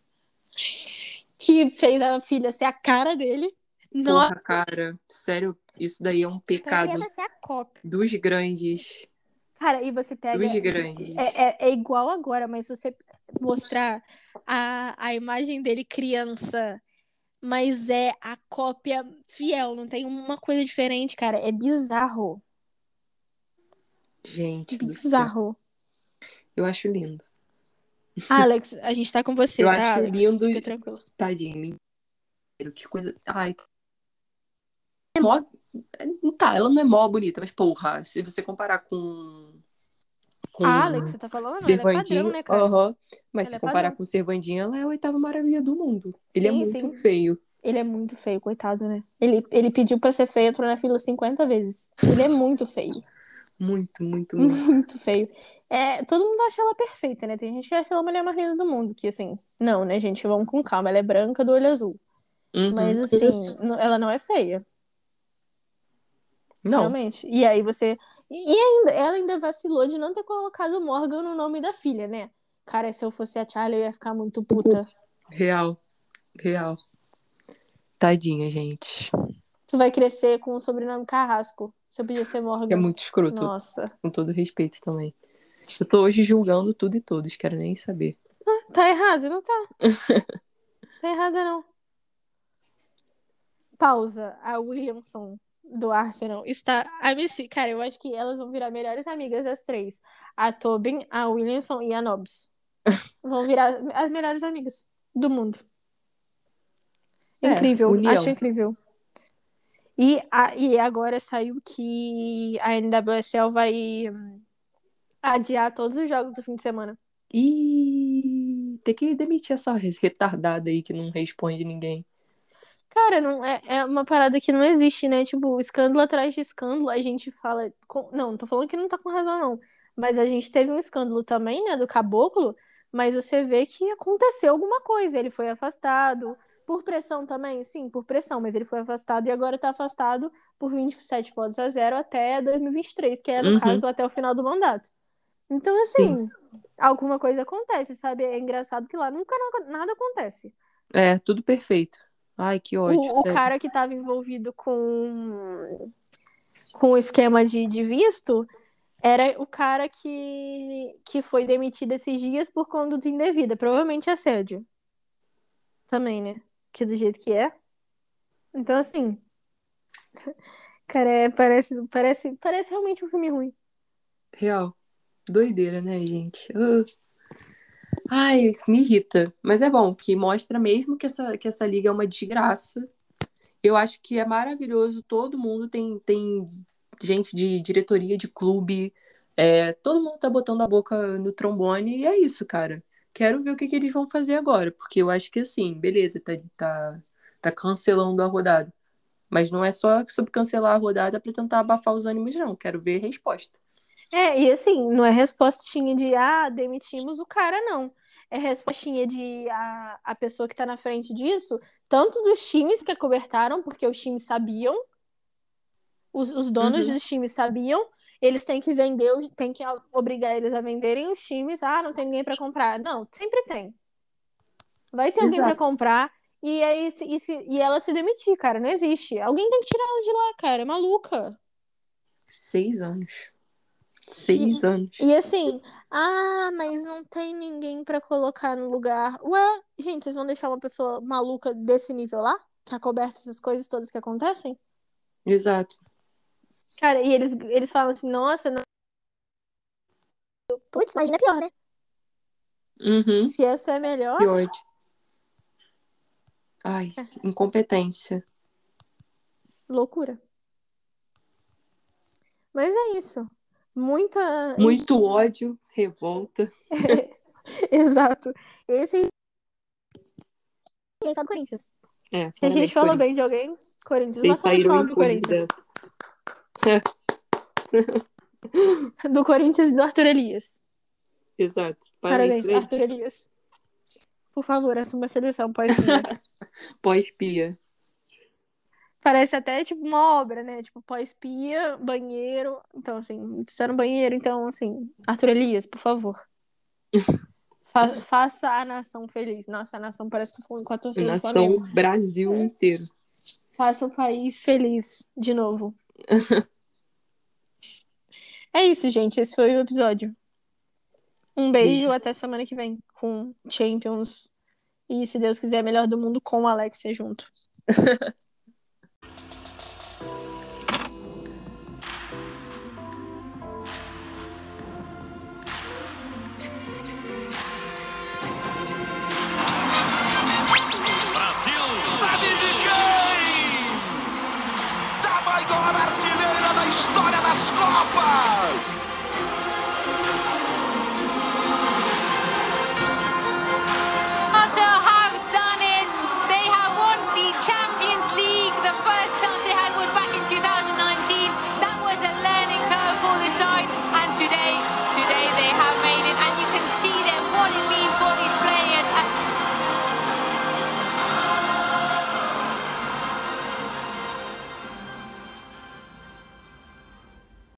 que fez a filha ser a cara dele. Não, Porra, cara. Sério, isso daí é um Pra pecado criança ser a cópia. dos grandes. cara, e você pega. Dos grandes. É, é, é igual agora, mas se você mostrar a, a imagem dele criança, mas é a cópia fiel, não tem uma coisa diferente, cara. É bizarro. Gente. Bizarro. Eu acho lindo. Alex, a gente tá com você, Eu tá, acho Alex? lindo Fica tranquilo. Tadinho. Que coisa. Ai. É mó... Tá, ela não é mó bonita, mas porra, se você comparar com. Com A Alex, você tá falando? Não, ela é padrão, né, cara? aham. Mas Ela se é comparar padrão. com o Servandinho, ela é a oitava maravilha do mundo. Ele é Sim, muito sim. feio. Ele é muito feio, coitado, né? Ele, ele pediu pra ser feio, entrou na fila 50 vezes. Ele é muito feio. Muito, muito, muito. Muito feio. É, todo mundo acha ela perfeita, né? Tem gente que acha ela a mulher mais linda do mundo, que assim, não, né, gente? Vamos com calma. Ela é branca do olho azul. Uhum. Mas assim, ela não é feia, Não, realmente. E aí você. E ainda, ela ainda vacilou de não ter colocado Morgan no nome da filha, né? Cara, se eu fosse a Charlie, eu ia ficar muito puta. real. Real. Tadinha, gente. Tu vai crescer com o sobrenome Carrasco. Você podia ser Morgan. É muito escroto, Nossa. com todo respeito também. Eu tô hoje julgando tudo e todos, quero nem saber. Tá errado, não tá? tá errada, não. Pausa. A Williamson do Arsenal está. A Missy, cara, eu acho que elas vão virar melhores amigas das três. A Tobin, a Williamson e a Nobbs. Vão virar as melhores amigas do mundo. É, Incrível, união. acho incrível. E, a, e agora saiu que a NWSL vai hum, adiar todos os jogos do fim de semana. E tem que demitir essa retardada aí que não responde ninguém. Cara, não é, é uma parada que não existe, né? Tipo, escândalo atrás de escândalo, a gente fala. com- Não, não tô falando que não tá com razão, não. Mas a gente teve um escândalo também, né, do caboclo, mas você vê que aconteceu alguma coisa. Ele foi afastado. Por pressão também? Sim, por pressão, mas ele foi afastado e agora tá afastado por 27 votos a zero até 2023, que é, no Uhum. caso, até o final do mandato. Então, assim, alguma coisa acontece, sabe? É engraçado que lá nunca na- nada acontece. É, tudo perfeito. Ai, que ódio. O, o cara que estava envolvido com, com o esquema de, de visto era o cara que, que foi demitido esses dias por conduta indevida, provavelmente assédio. Também, né? Que do jeito que é. Então, assim. Cara, é, parece, parece, parece realmente um filme ruim. Real. Doideira, né, gente? Ah. Ai, me irrita. Mas é bom, que mostra mesmo que essa, que essa liga é uma desgraça. Eu acho que é maravilhoso. Todo mundo tem, tem gente de diretoria de clube É, todo mundo tá botando a boca no trombone e é isso, cara. Quero ver o que, que eles vão fazer agora, porque eu acho que assim, beleza, tá, tá, tá cancelando a rodada. Mas não é só sobre cancelar a rodada para tentar abafar os ânimos, não. Quero ver resposta. É, e assim, não é respostinha de ah, demitimos o cara, não. É respostinha de a, a pessoa que tá na frente disso, tanto dos times que acobertaram, porque os times sabiam, os, os donos Uhum. dos times sabiam, eles têm que vender, tem que obrigar eles a venderem os times. Ah, não tem ninguém para comprar. Não, sempre tem. Vai ter alguém para Exato. comprar e aí e, se- e ela se demitir, cara. Não existe. Alguém tem que tirar ela de lá, cara. É maluca. Seis anos. Seis anos. E assim, ah, mas não tem ninguém pra colocar no lugar. Ué, gente, vocês vão deixar uma pessoa maluca desse nível lá? Que acoberta essas coisas todas que acontecem? Exato. Cara, e eles, eles falam assim, nossa, não- Putz, imagina pior, né? Uhum. se essa é melhor. Ódio. Ai, incompetência. Loucura. Mas é isso. Muita. Muito ódio, revolta. Exato. Esse Ninguém só do Corinthians. É, Se a gente falou Corinthians. bem de alguém, Corinthians. Vocês Bastante saíram falando do Corinthians. Do Corinthians e do Arthur Elias. Exato. Parabéns, Parabéns. Arthur Elias. Por favor, assuma a seleção pós-pia. Pós-pia. Parece até tipo uma obra, né? Tipo, pós-pia, banheiro. Então, assim, está no banheiro, então, assim, Arthur Elias, por favor. Fa- faça a nação feliz. Nossa, a nação parece que com com a torcida do Flamengo. Nação Brasil inteiro. Faça o país feliz de novo. é isso, gente. Esse foi o episódio. Um beijo, Beijos. até semana que vem com Champions. E, se Deus quiser, melhor do mundo com o Alexia junto.